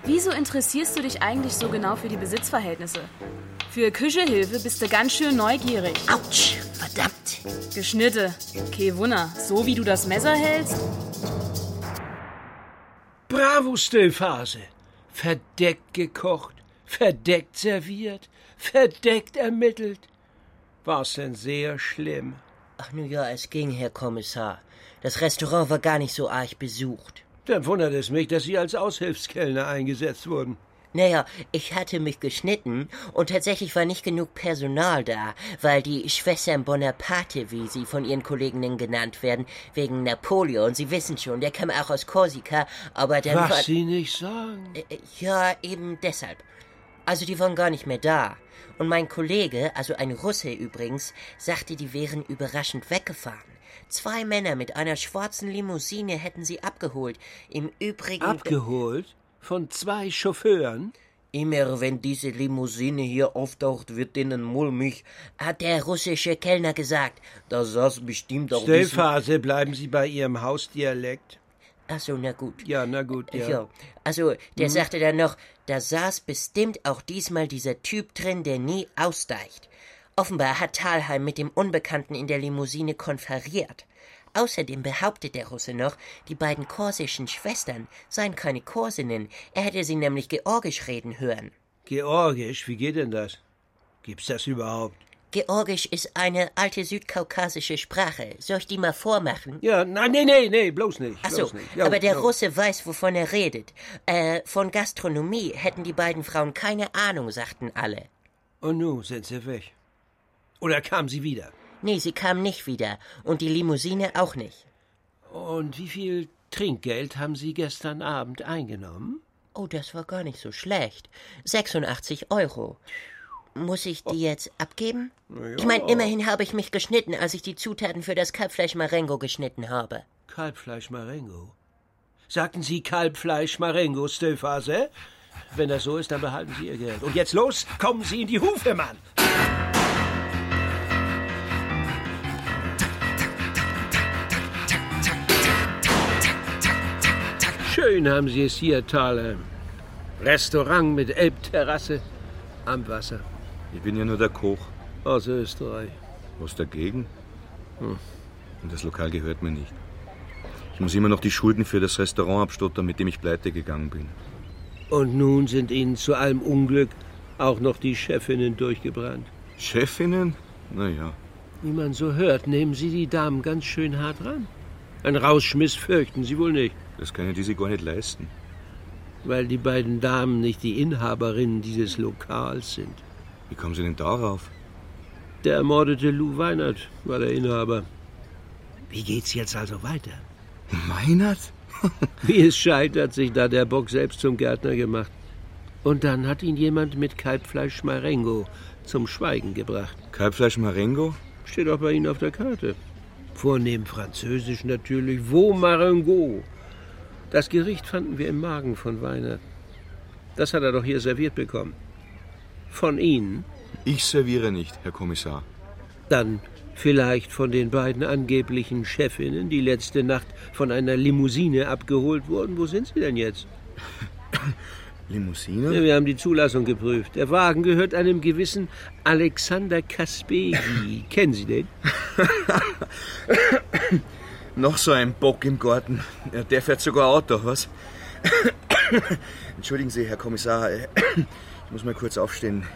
Speaker 13: wieso interessierst du dich eigentlich so genau für die Besitzverhältnisse? Für Küchehilfe bist du ganz schön neugierig.
Speaker 8: Autsch, verdammt.
Speaker 13: Geschnitte. Okay, Wunder. So wie du das Messer hältst?
Speaker 7: Bravo, Stillphase. Verdeckt gekocht, verdeckt serviert, verdeckt ermittelt. War's denn sehr schlimm?
Speaker 8: Ach, nu ja, es ging, Herr Kommissar. Das Restaurant war gar nicht so arg besucht.
Speaker 7: Dann wundert es mich, dass Sie als Aushilfskellner eingesetzt wurden.
Speaker 8: Naja, ich hatte mich geschnitten und tatsächlich war nicht genug Personal da, weil die Schwestern Bonaparte, wie sie von ihren Kolleginnen genannt werden, wegen Napoleon, Sie wissen schon, der kam auch aus Korsika, aber dann
Speaker 7: Was
Speaker 8: war...
Speaker 7: Sie nicht sagen.
Speaker 8: Äh, Ja, eben deshalb. Also die waren gar nicht mehr da. Und mein Kollege, also ein Russe übrigens, sagte, die wären überraschend weggefahren. Zwei Männer mit einer schwarzen Limousine hätten sie abgeholt. Im Übrigen...
Speaker 7: Abgeholt? Von zwei Chauffeuren?
Speaker 8: Immer wenn diese Limousine hier auftaucht, wird denen mulmig, hat der russische Kellner gesagt. Da saß bestimmt auch
Speaker 7: Stillphase, bleiben Sie bei Ihrem Hausdialekt.
Speaker 8: Ach so, na gut.
Speaker 7: Ja, na gut, ja.
Speaker 8: Ja. Also, der
Speaker 7: Mhm.
Speaker 8: sagte dann noch, da saß bestimmt auch diesmal dieser Typ drin, der nie ausdeicht. Offenbar hat Thalheim mit dem Unbekannten in der Limousine konferiert. Außerdem behauptet der Russe noch, die beiden korsischen Schwestern seien keine Korsinnen. Er hätte sie nämlich Georgisch reden hören.
Speaker 7: Georgisch, wie geht denn das? Gibt's das überhaupt?
Speaker 8: Georgisch ist eine alte südkaukasische Sprache. Soll ich die mal vormachen?
Speaker 7: Ja, nein, nee, nee, nee, bloß nicht.
Speaker 8: Ach so,
Speaker 7: nicht. Ja,
Speaker 8: aber der
Speaker 7: ja.
Speaker 8: Russe weiß, wovon er redet. Äh, von Gastronomie hätten die beiden Frauen keine Ahnung, sagten alle.
Speaker 7: Und nun sind sie weg. Oder kam sie wieder?
Speaker 8: Nee, sie kam nicht wieder. Und die Limousine auch nicht.
Speaker 7: Und wie viel Trinkgeld haben Sie gestern Abend eingenommen?
Speaker 8: Oh, das war gar nicht so schlecht. 86 Euro. Muss ich die jetzt abgeben?
Speaker 7: ja.
Speaker 8: Ich meine, immerhin habe ich mich geschnitten, als ich die Zutaten für das Kalbfleisch Marengo geschnitten habe.
Speaker 7: Kalbfleisch Marengo. Sagten Sie Kalbfleisch Marengo, Stillphase? Wenn das so ist, dann behalten Sie Ihr Geld. Und jetzt los, kommen Sie in die Hufe, Mann! Schön haben Sie es hier, Thalheim. Restaurant mit Elbterrasse am Wasser.
Speaker 2: Ich bin ja nur der Koch.
Speaker 7: Aus Österreich.
Speaker 2: Was dagegen?
Speaker 7: Hm.
Speaker 2: Und das Lokal gehört mir nicht. Ich muss immer noch die Schulden für das Restaurant abstottern, mit dem ich pleite gegangen bin.
Speaker 7: Und nun sind Ihnen zu allem Unglück auch noch die Chefinnen durchgebrannt.
Speaker 2: Chefinnen? Naja.
Speaker 7: Wie man so hört, nehmen Sie die Damen ganz schön hart ran. Ein Rausschmiss fürchten Sie wohl nicht.
Speaker 2: Das können die sich gar nicht leisten.
Speaker 7: Weil die beiden Damen nicht die Inhaberinnen dieses Lokals sind.
Speaker 2: Wie kommen Sie denn darauf?
Speaker 7: Der ermordete Lou Weinert war der Inhaber. Wie geht's jetzt also weiter?
Speaker 2: Weinert?
Speaker 7: Wie es scheint, hat sich da der Bock selbst zum Gärtner gemacht. Und dann hat ihn jemand mit Kalbfleisch Marengo zum Schweigen gebracht.
Speaker 2: Kalbfleisch Marengo?
Speaker 7: Steht auch bei Ihnen auf der Karte. Vornehm französisch natürlich. Wo Marengo? Das Gericht fanden wir im Magen von Weinert. Das hat er doch hier serviert bekommen. Von Ihnen?
Speaker 2: Ich serviere nicht, Herr Kommissar.
Speaker 7: Dann vielleicht von den beiden angeblichen Chefinnen, die letzte Nacht von einer Limousine abgeholt wurden. Wo sind sie denn jetzt?
Speaker 2: Limousine?
Speaker 7: Ja, wir haben die Zulassung geprüft. Der Wagen gehört einem gewissen Alexander Kaspegi. Kennen Sie den?
Speaker 2: Noch so ein Bock im Garten. Der fährt sogar Auto, was? Entschuldigen Sie, Herr Kommissar. äh, Ich muss mal kurz aufstehen.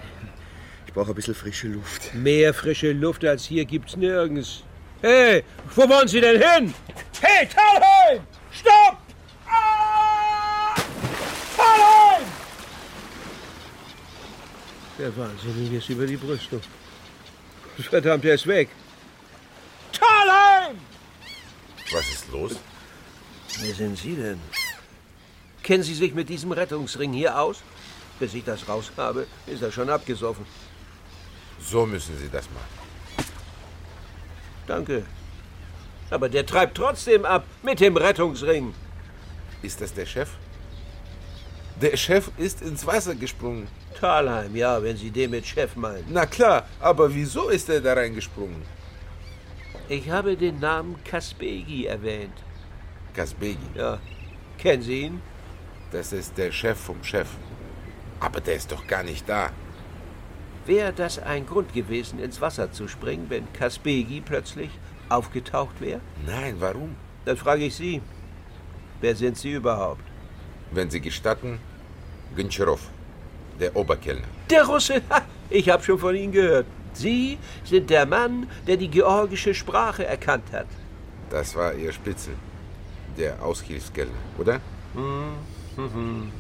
Speaker 2: Ich brauche ein bisschen frische Luft.
Speaker 7: Mehr frische Luft als hier gibt's nirgends. Hey, wo wollen Sie denn hin? Hey, Talheim! Stopp! Ah! Talheim! Der Wahnsinnige ist über die Brüstung. Verdammt, er ist weg. Talheim!
Speaker 15: Was ist los?
Speaker 7: Wer sind Sie denn? Kennen Sie sich mit diesem Rettungsring hier aus? Bis ich das raus habe, ist er schon abgesoffen.
Speaker 15: So müssen Sie das machen.
Speaker 7: Danke. Aber der treibt trotzdem ab mit dem Rettungsring.
Speaker 15: Ist das der Chef? Der Chef ist ins Wasser gesprungen.
Speaker 7: Thalheim, ja, wenn Sie den mit Chef meinen.
Speaker 15: Na klar, aber wieso ist er da reingesprungen?
Speaker 7: Ich habe den Namen Kaspegi erwähnt.
Speaker 15: Kasbegi.
Speaker 7: Ja. Kennen Sie ihn?
Speaker 15: Das ist der Chef vom Chef. Aber der ist doch gar nicht da.
Speaker 7: Wäre das ein Grund gewesen, ins Wasser zu springen, wenn Kaspegi plötzlich aufgetaucht wäre?
Speaker 15: Nein, warum?
Speaker 7: Dann frage ich Sie. Wer sind Sie überhaupt?
Speaker 15: Wenn Sie gestatten, Goncharow, der Oberkellner.
Speaker 7: Der Russe! Ha, ich habe schon von Ihnen gehört. Sie sind der Mann, der die georgische Sprache erkannt hat.
Speaker 15: Das war Ihr Spitzel, der Aushilfskellner, oder?
Speaker 7: Hm, hm, hm.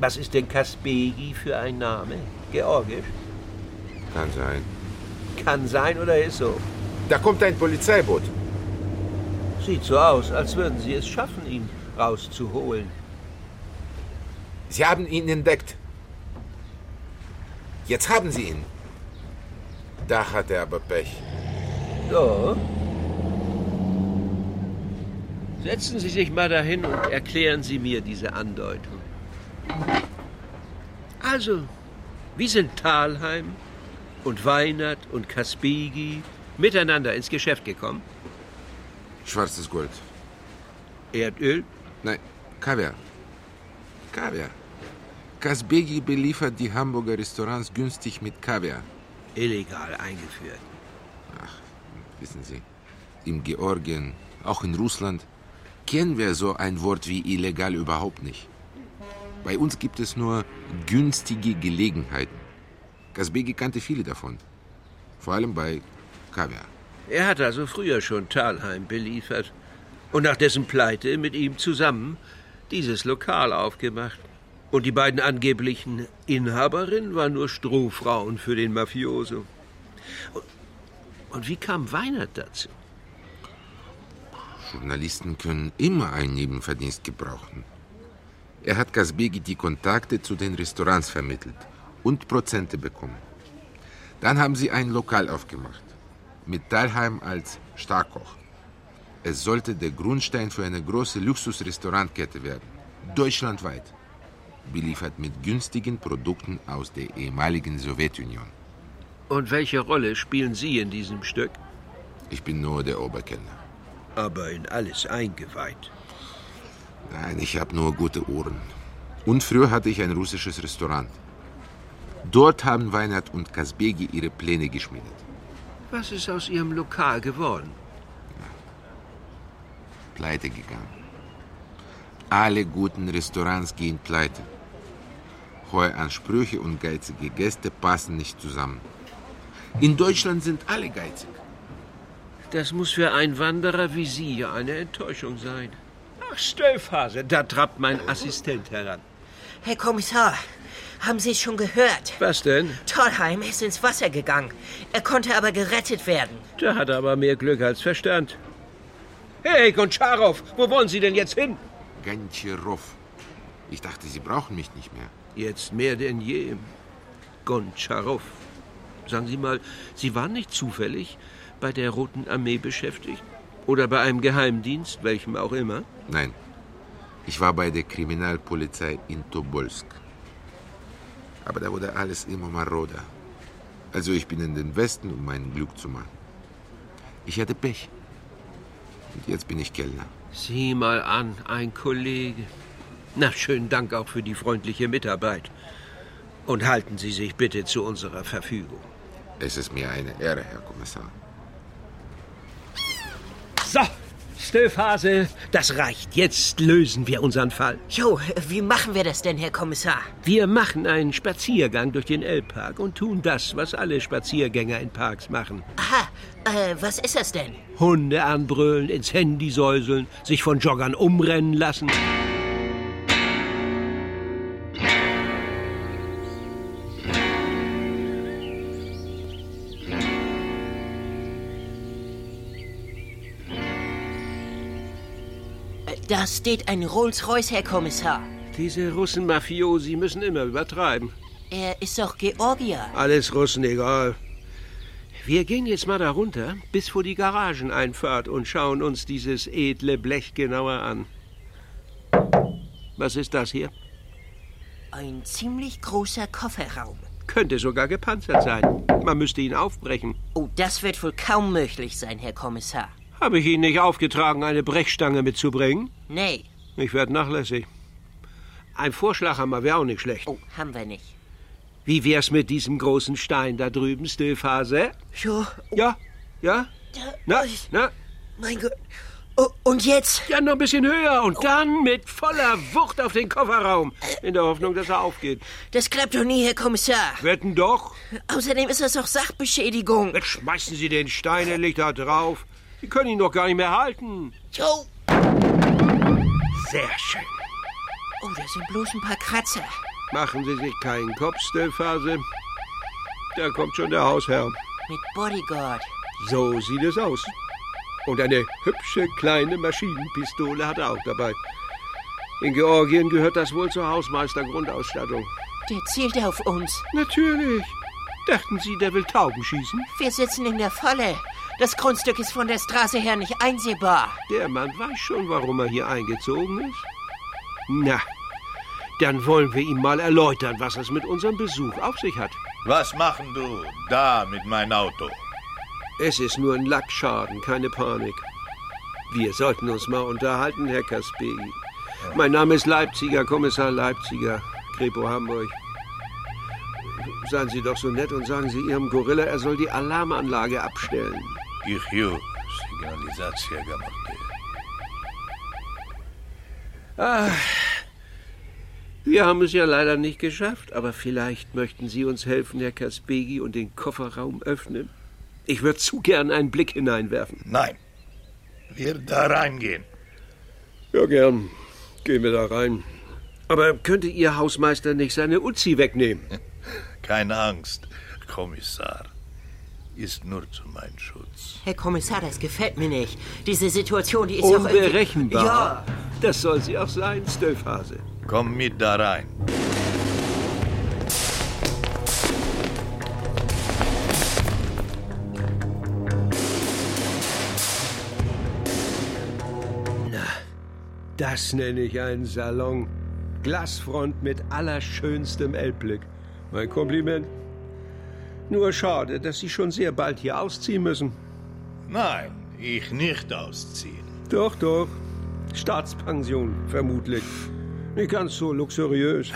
Speaker 7: Was ist denn Kaspegi für ein Name? Georgisch?
Speaker 15: Kann sein.
Speaker 7: Kann sein oder ist so?
Speaker 15: Da kommt ein Polizeiboot.
Speaker 7: Sieht so aus, als würden Sie es schaffen, ihn rauszuholen.
Speaker 15: Sie haben ihn entdeckt. Jetzt haben Sie ihn. Da hat er aber Pech.
Speaker 7: So. Setzen Sie sich mal dahin und erklären Sie mir diese Andeutung. Also, wie sind Thalheim und Weinert und Kaspigi miteinander ins Geschäft gekommen?
Speaker 15: Schwarzes Gold.
Speaker 7: Erdöl?
Speaker 15: Nein, Kaviar. Kaviar. Kasbegi beliefert die Hamburger Restaurants günstig mit Kaviar.
Speaker 7: Illegal eingeführt.
Speaker 15: Ach, wissen Sie, in Georgien, auch in Russland, kennen wir so ein Wort wie illegal überhaupt nicht. Bei uns gibt es nur günstige Gelegenheiten. Kasbegi kannte viele davon. Vor allem bei Kaviar.
Speaker 7: Er hat also früher schon Thalheim beliefert und nach dessen Pleite mit ihm zusammen dieses Lokal aufgemacht. Und die beiden angeblichen Inhaberinnen waren nur Strohfrauen für den Mafioso. Und, wie kam Weinert dazu?
Speaker 15: Journalisten können immer einen Nebenverdienst gebrauchen. Er hat Kasbegi die Kontakte zu den Restaurants vermittelt und Prozente bekommen. Dann haben sie ein Lokal aufgemacht, mit Thalheim als Starkoch. Es sollte der Grundstein für eine große Luxusrestaurantkette werden, deutschlandweit, beliefert mit günstigen Produkten aus der ehemaligen Sowjetunion.
Speaker 7: Und welche Rolle spielen Sie in diesem Stück?
Speaker 15: Ich bin nur der Oberkellner.
Speaker 7: Aber in alles eingeweiht.
Speaker 15: Nein, ich habe nur gute Ohren. Und früher hatte ich ein russisches Restaurant. Dort haben Weinert und Kasbegi ihre Pläne geschmiedet.
Speaker 7: Was ist aus Ihrem Lokal geworden?
Speaker 15: Pleite gegangen. Alle guten Restaurants gehen pleite. Hohe Ansprüche und geizige Gäste passen nicht zusammen. In Deutschland sind alle geizig.
Speaker 7: Das muss für einen Wanderer wie Sie ja eine Enttäuschung sein. Ach, Stöllphase, da trappt mein Assistent heran.
Speaker 8: Herr Kommissar, haben Sie es schon gehört?
Speaker 7: Was denn?
Speaker 8: Tollheim ist ins Wasser gegangen. Er konnte aber gerettet werden.
Speaker 7: Der hat aber mehr Glück als Verstand. Hey, Goncharow, wo wollen Sie denn jetzt hin?
Speaker 15: Gantscherow. Ich dachte, Sie brauchen mich nicht mehr.
Speaker 7: Jetzt mehr denn je. Goncharow. Sagen Sie mal, Sie waren nicht zufällig bei der Roten Armee beschäftigt? Oder bei einem Geheimdienst, welchem auch immer?
Speaker 15: Nein. Ich war bei der Kriminalpolizei in Tobolsk. Aber da wurde alles immer maroder. Also ich bin in den Westen, um mein Glück zu machen. Ich hatte Pech. Und jetzt bin ich Kellner.
Speaker 7: Sieh mal an, ein Kollege. Na, schönen Dank auch für die freundliche Mitarbeit. Und halten Sie sich bitte zu unserer Verfügung.
Speaker 15: Es ist mir eine Ehre, Herr Kommissar.
Speaker 7: So, Stöfhase, das reicht. Jetzt lösen wir unseren Fall.
Speaker 8: Jo, wie machen wir das denn, Herr Kommissar?
Speaker 7: Wir machen einen Spaziergang durch den Elbpark und tun das, was alle Spaziergänger in Parks machen.
Speaker 8: Aha, äh, was ist das denn?
Speaker 7: Hunde anbrüllen, ins Handy säuseln, sich von Joggern umrennen lassen.
Speaker 8: Da steht ein Rolls-Royce, Herr Kommissar.
Speaker 7: Diese Russen-Mafiosi müssen immer übertreiben.
Speaker 8: Er ist doch Georgier.
Speaker 7: Alles Russen, egal. Wir gehen jetzt mal da runter bis vor die Garageneinfahrt und schauen uns dieses edle Blech genauer an. Was ist das hier?
Speaker 8: Ein ziemlich großer Kofferraum.
Speaker 7: Könnte sogar gepanzert sein. Man müsste ihn aufbrechen.
Speaker 8: Oh, das wird wohl kaum möglich sein, Herr Kommissar.
Speaker 7: Habe ich Ihnen nicht aufgetragen, eine Brechstange mitzubringen?
Speaker 8: Nee.
Speaker 7: Ich werde nachlässig. Ein Vorschlaghammer wäre auch nicht schlecht.
Speaker 8: Oh, haben wir nicht.
Speaker 7: Wie wär's mit diesem großen Stein da drüben, Stöfhase?
Speaker 8: Jo.
Speaker 7: Ja, ja? Na, na?
Speaker 8: Mein Gott. Oh, und jetzt?
Speaker 7: Ja, noch ein bisschen höher und dann mit voller Wucht auf den Kofferraum. In der Hoffnung, dass er aufgeht.
Speaker 8: Das klappt doch nie, Herr Kommissar.
Speaker 7: Wetten doch.
Speaker 8: Außerdem ist das doch Sachbeschädigung.
Speaker 7: Jetzt schmeißen Sie den Stein endlich da drauf. Sie können ihn doch gar nicht mehr halten.
Speaker 8: Jo.
Speaker 7: Sehr schön.
Speaker 8: Oh, das sind bloß ein paar Kratzer.
Speaker 7: Machen Sie sich keinen Kopf, Stillphase. Da kommt schon der Hausherr.
Speaker 8: Mit Bodyguard.
Speaker 7: So sieht es aus. Und eine hübsche kleine Maschinenpistole hat er auch dabei. In Georgien gehört das wohl zur Hausmeister-Grundausstattung.
Speaker 8: Der zielt auf uns.
Speaker 7: Natürlich. Dachten Sie, der will Tauben schießen?
Speaker 8: Wir sitzen in der Falle. Das Grundstück ist von der Straße her nicht einsehbar.
Speaker 7: Der Mann weiß schon, warum er hier eingezogen ist. Na, dann wollen wir ihm mal erläutern, was es mit unserem Besuch auf sich hat.
Speaker 16: Was machen du da mit meinem Auto?
Speaker 7: Es ist nur ein Lackschaden, keine Panik. Wir sollten uns mal unterhalten, Herr Kaspegi. Mein Name ist Leipziger, Kommissar Leipziger, Kripo Hamburg. Seien Sie doch so nett und sagen Sie Ihrem Gorilla, er soll die Alarmanlage abstellen.
Speaker 16: Ich ju, Signalisacja gemacht.
Speaker 7: Ah, wir haben es ja leider nicht geschafft, aber vielleicht möchten Sie uns helfen, Herr Kaspegi, und den Kofferraum öffnen. Ich würde zu gern einen Blick hineinwerfen.
Speaker 16: Nein. Wir da reingehen.
Speaker 7: Ja, gern. Gehen wir da rein. Aber könnte Ihr Hausmeister nicht seine Uzi wegnehmen?
Speaker 16: Keine Angst, Kommissar. Ist nur zu meinem Schutz.
Speaker 8: Herr Kommissar, das gefällt mir nicht. Diese Situation, die ist
Speaker 7: Unberechenbar.
Speaker 8: Ja.
Speaker 7: Das soll sie auch sein, Stöfhase.
Speaker 16: Komm mit da rein.
Speaker 7: Na, das nenne ich einen Salon. Glasfront mit allerschönstem Elbblick. Mein Kompliment. Nur schade, dass Sie schon sehr bald hier ausziehen müssen.
Speaker 16: Nein, ich nicht ausziehen.
Speaker 7: Doch, doch. Staatspension, vermutlich. Nicht ganz so luxuriös.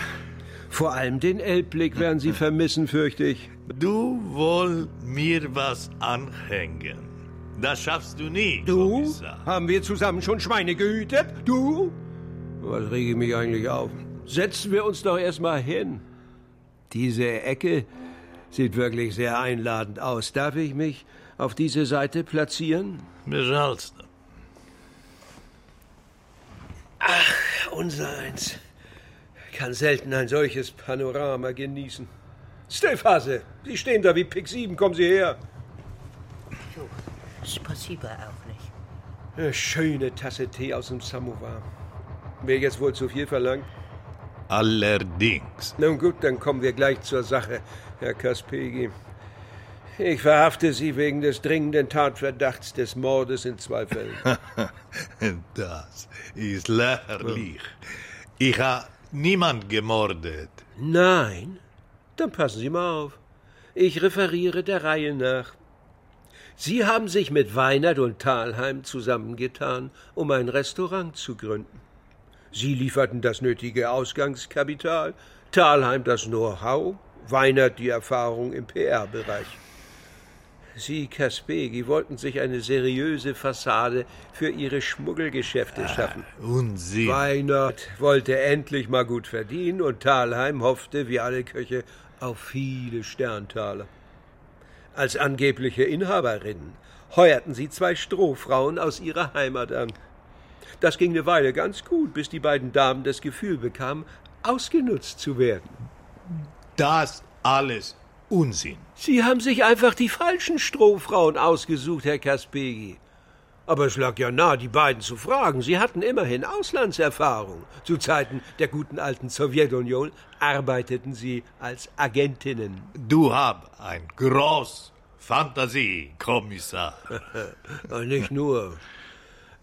Speaker 7: Vor allem den Elbblick werden Sie vermissen, fürchte ich.
Speaker 16: Du woll mir was anhängen. Das schaffst du nie,
Speaker 7: Du?
Speaker 16: Kommissar.
Speaker 7: Haben wir zusammen schon Schweine gehütet? Du? Was rege ich mich eigentlich auf? Setzen wir uns doch erstmal hin. Diese Ecke sieht wirklich sehr einladend aus. Darf ich mich auf diese Seite platzieren?
Speaker 16: Beschallst
Speaker 7: Ach, unser eins. Kann selten ein solches Panorama genießen. Stefhase, Sie stehen da wie Pick 7, kommen Sie her.
Speaker 8: Spasiba auch nicht.
Speaker 7: Eine schöne Tasse Tee aus dem Samovar. Mir jetzt wohl zu viel verlangt?
Speaker 16: Allerdings.
Speaker 7: Nun gut, dann kommen wir gleich zur Sache, Herr Kaspegi. Ich verhafte Sie wegen des dringenden Tatverdachts des Mordes in zwei Fällen.
Speaker 16: das ist lächerlich. Ich habe niemand gemordet.
Speaker 7: Nein? Dann passen Sie mal auf. Ich referiere der Reihe nach. Sie haben sich mit Weinert und Thalheim zusammengetan, um ein Restaurant zu gründen. Sie lieferten das nötige Ausgangskapital, Thalheim das Know-how, Weinert die Erfahrung im PR-Bereich. Sie, Kaspegi, wollten sich eine seriöse Fassade für Ihre Schmuggelgeschäfte schaffen.
Speaker 16: Unsinn.
Speaker 7: Weinert wollte endlich mal gut verdienen und Thalheim hoffte, wie alle Köche, auf viele Sterntaler. Als angebliche Inhaberinnen heuerten sie zwei Strohfrauen aus ihrer Heimat an. Das ging eine Weile ganz gut, bis die beiden Damen das Gefühl bekamen, ausgenutzt zu werden.
Speaker 16: Das alles Unsinn.
Speaker 7: Sie haben sich einfach die falschen Strohfrauen ausgesucht, Herr Kaspegi. Aber es lag ja nahe, die beiden zu fragen. Sie hatten immerhin Auslandserfahrung. Zu Zeiten der guten alten Sowjetunion arbeiteten sie als Agentinnen.
Speaker 16: Du hab ein groß Fantasie, Kommissar.
Speaker 7: Und Nicht nur.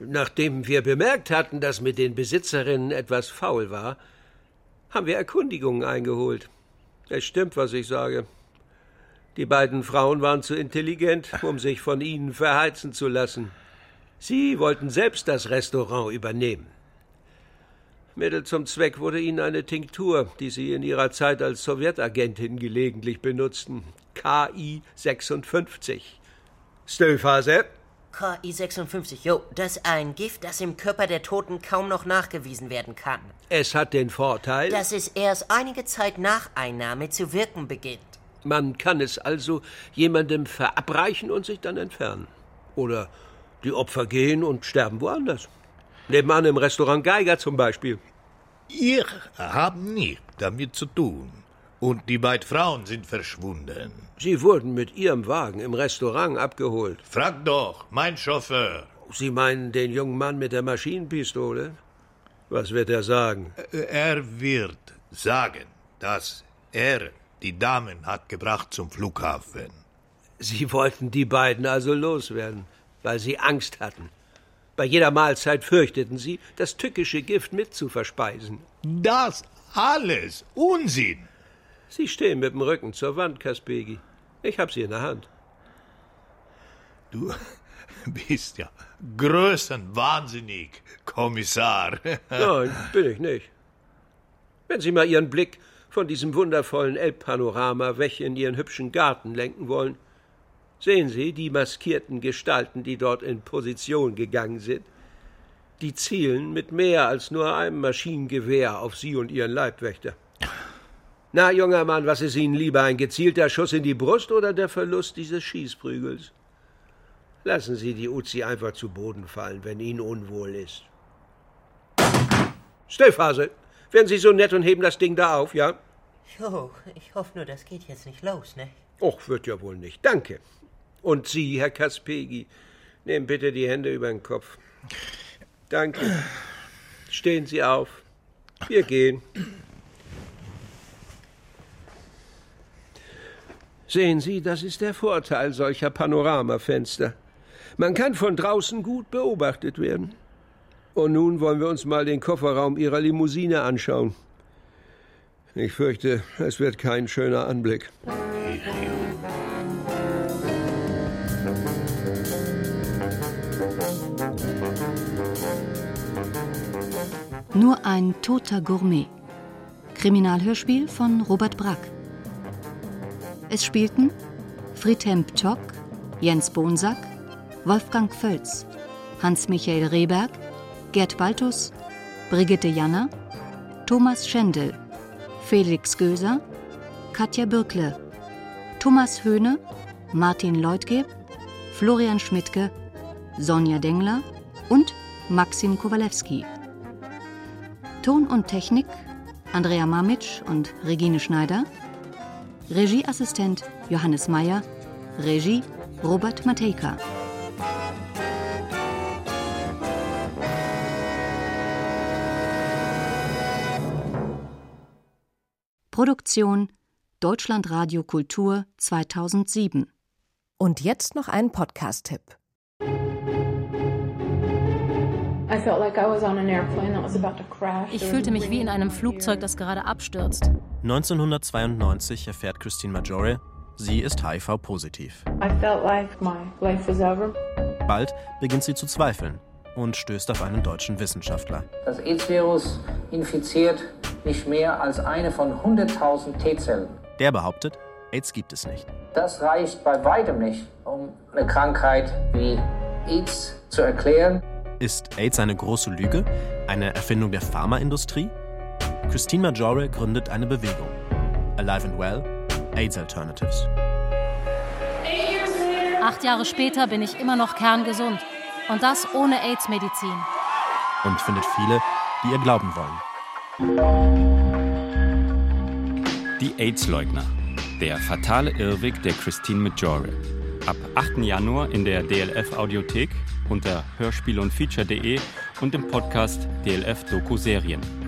Speaker 7: Nachdem wir bemerkt hatten, dass mit den Besitzerinnen etwas faul war, haben wir Erkundigungen eingeholt. Es stimmt, was ich sage. Die beiden Frauen waren zu intelligent, um sich von ihnen verheizen zu lassen. Sie wollten selbst das Restaurant übernehmen. Mittel zum Zweck wurde ihnen eine Tinktur, die sie in ihrer Zeit als Sowjetagentin gelegentlich benutzten. KI 56.
Speaker 8: Stillphase. KI56, jo, das ist ein Gift, das im Körper der Toten kaum noch nachgewiesen werden kann.
Speaker 7: Es hat den Vorteil,
Speaker 8: dass es erst einige Zeit nach Einnahme zu wirken beginnt.
Speaker 7: Man kann es also jemandem verabreichen und sich dann entfernen. Oder die Opfer gehen und sterben woanders. Nebenan im Restaurant Geiger zum Beispiel.
Speaker 16: Ihr haben nichts damit zu tun. Und die beiden Frauen sind verschwunden.
Speaker 7: Sie wurden mit ihrem Wagen im Restaurant abgeholt.
Speaker 16: Frag doch, mein Chauffeur.
Speaker 7: Sie meinen den jungen Mann mit der Maschinenpistole? Was wird er sagen?
Speaker 16: Er wird sagen, dass er die Damen hat gebracht zum Flughafen.
Speaker 7: Sie wollten die beiden also loswerden, weil sie Angst hatten. Bei jeder Mahlzeit fürchteten sie, das tückische Gift mit zu verspeisen.
Speaker 16: Das alles Unsinn.
Speaker 7: Sie stehen mit dem Rücken zur Wand, Kaspegi. Ich hab sie in der Hand.
Speaker 16: Du bist ja größenwahnsinnig, Kommissar.
Speaker 7: Nein, bin ich nicht. Wenn Sie mal Ihren Blick von diesem wundervollen Elbpanorama weg in Ihren hübschen Garten lenken wollen, sehen Sie die maskierten Gestalten, die dort in Position gegangen sind. Die zielen mit mehr als nur einem Maschinengewehr auf Sie und Ihren Leibwächter. Na, junger Mann, was ist Ihnen lieber, ein gezielter Schuss in die Brust oder der Verlust dieses Schießprügels? Lassen Sie die Uzi einfach zu Boden fallen, wenn Ihnen unwohl ist. Stillphase, werden Sie so nett und heben das Ding da auf, ja?
Speaker 8: Jo, ich hoffe nur, das geht jetzt nicht los, ne?
Speaker 7: Och, wird ja wohl nicht. Danke. Und Sie, Herr Kaspegi, nehmen bitte die Hände über den Kopf. Danke. Stehen Sie auf. Wir gehen. Sehen Sie, das ist der Vorteil solcher Panoramafenster. Man kann von draußen gut beobachtet werden. Und nun wollen wir uns mal den Kofferraum Ihrer Limousine anschauen. Ich fürchte, es wird kein schöner Anblick.
Speaker 6: Nur ein toter Gourmet. Kriminalhörspiel von Robert Brack. Es spielten Friedhelm Ptock, Jens Bonsack, Wolfgang Völz, Hans-Michael Rehberg, Gerd Baltus, Brigitte Janner, Thomas Schendel, Felix Göser, Katja Bürkle, Thomas Höhne, Martin Leutgeb, Florian Schmidtke, Sonja Dengler und Maxim Kowalewski. Ton und Technik Andrea Mamitsch und Regine Schneider. Regieassistent Johannes Meyer. Regie Robert Matejka. Produktion Deutschlandradio Kultur 2007.
Speaker 17: Und jetzt noch ein Podcast-Tipp.
Speaker 11: Ich fühlte mich wie in einem Flugzeug, das gerade abstürzt.
Speaker 18: 1992 erfährt Christine Maggiore, sie ist HIV-positiv. Bald beginnt sie zu zweifeln und stößt auf einen deutschen Wissenschaftler.
Speaker 19: Das AIDS-Virus infiziert nicht mehr als eine von 100.000 T-Zellen.
Speaker 18: Der behauptet, AIDS gibt es nicht.
Speaker 19: Das reicht bei weitem nicht, um eine Krankheit wie AIDS zu erklären.
Speaker 18: Ist AIDS eine große Lüge? Eine Erfindung der Pharmaindustrie? Christine Maggiore gründet eine Bewegung. Alive and Well, AIDS Alternatives.
Speaker 11: Acht Jahre später bin ich immer noch kerngesund. Und das ohne AIDS-Medizin.
Speaker 18: Und findet viele, die ihr glauben wollen.
Speaker 20: Die AIDS-Leugner. Der fatale Irrweg der Christine Maggiore. Ab 8. Januar in der DLF Audiothek unter hörspiel und feature.de und im Podcast DLF Doku Serien.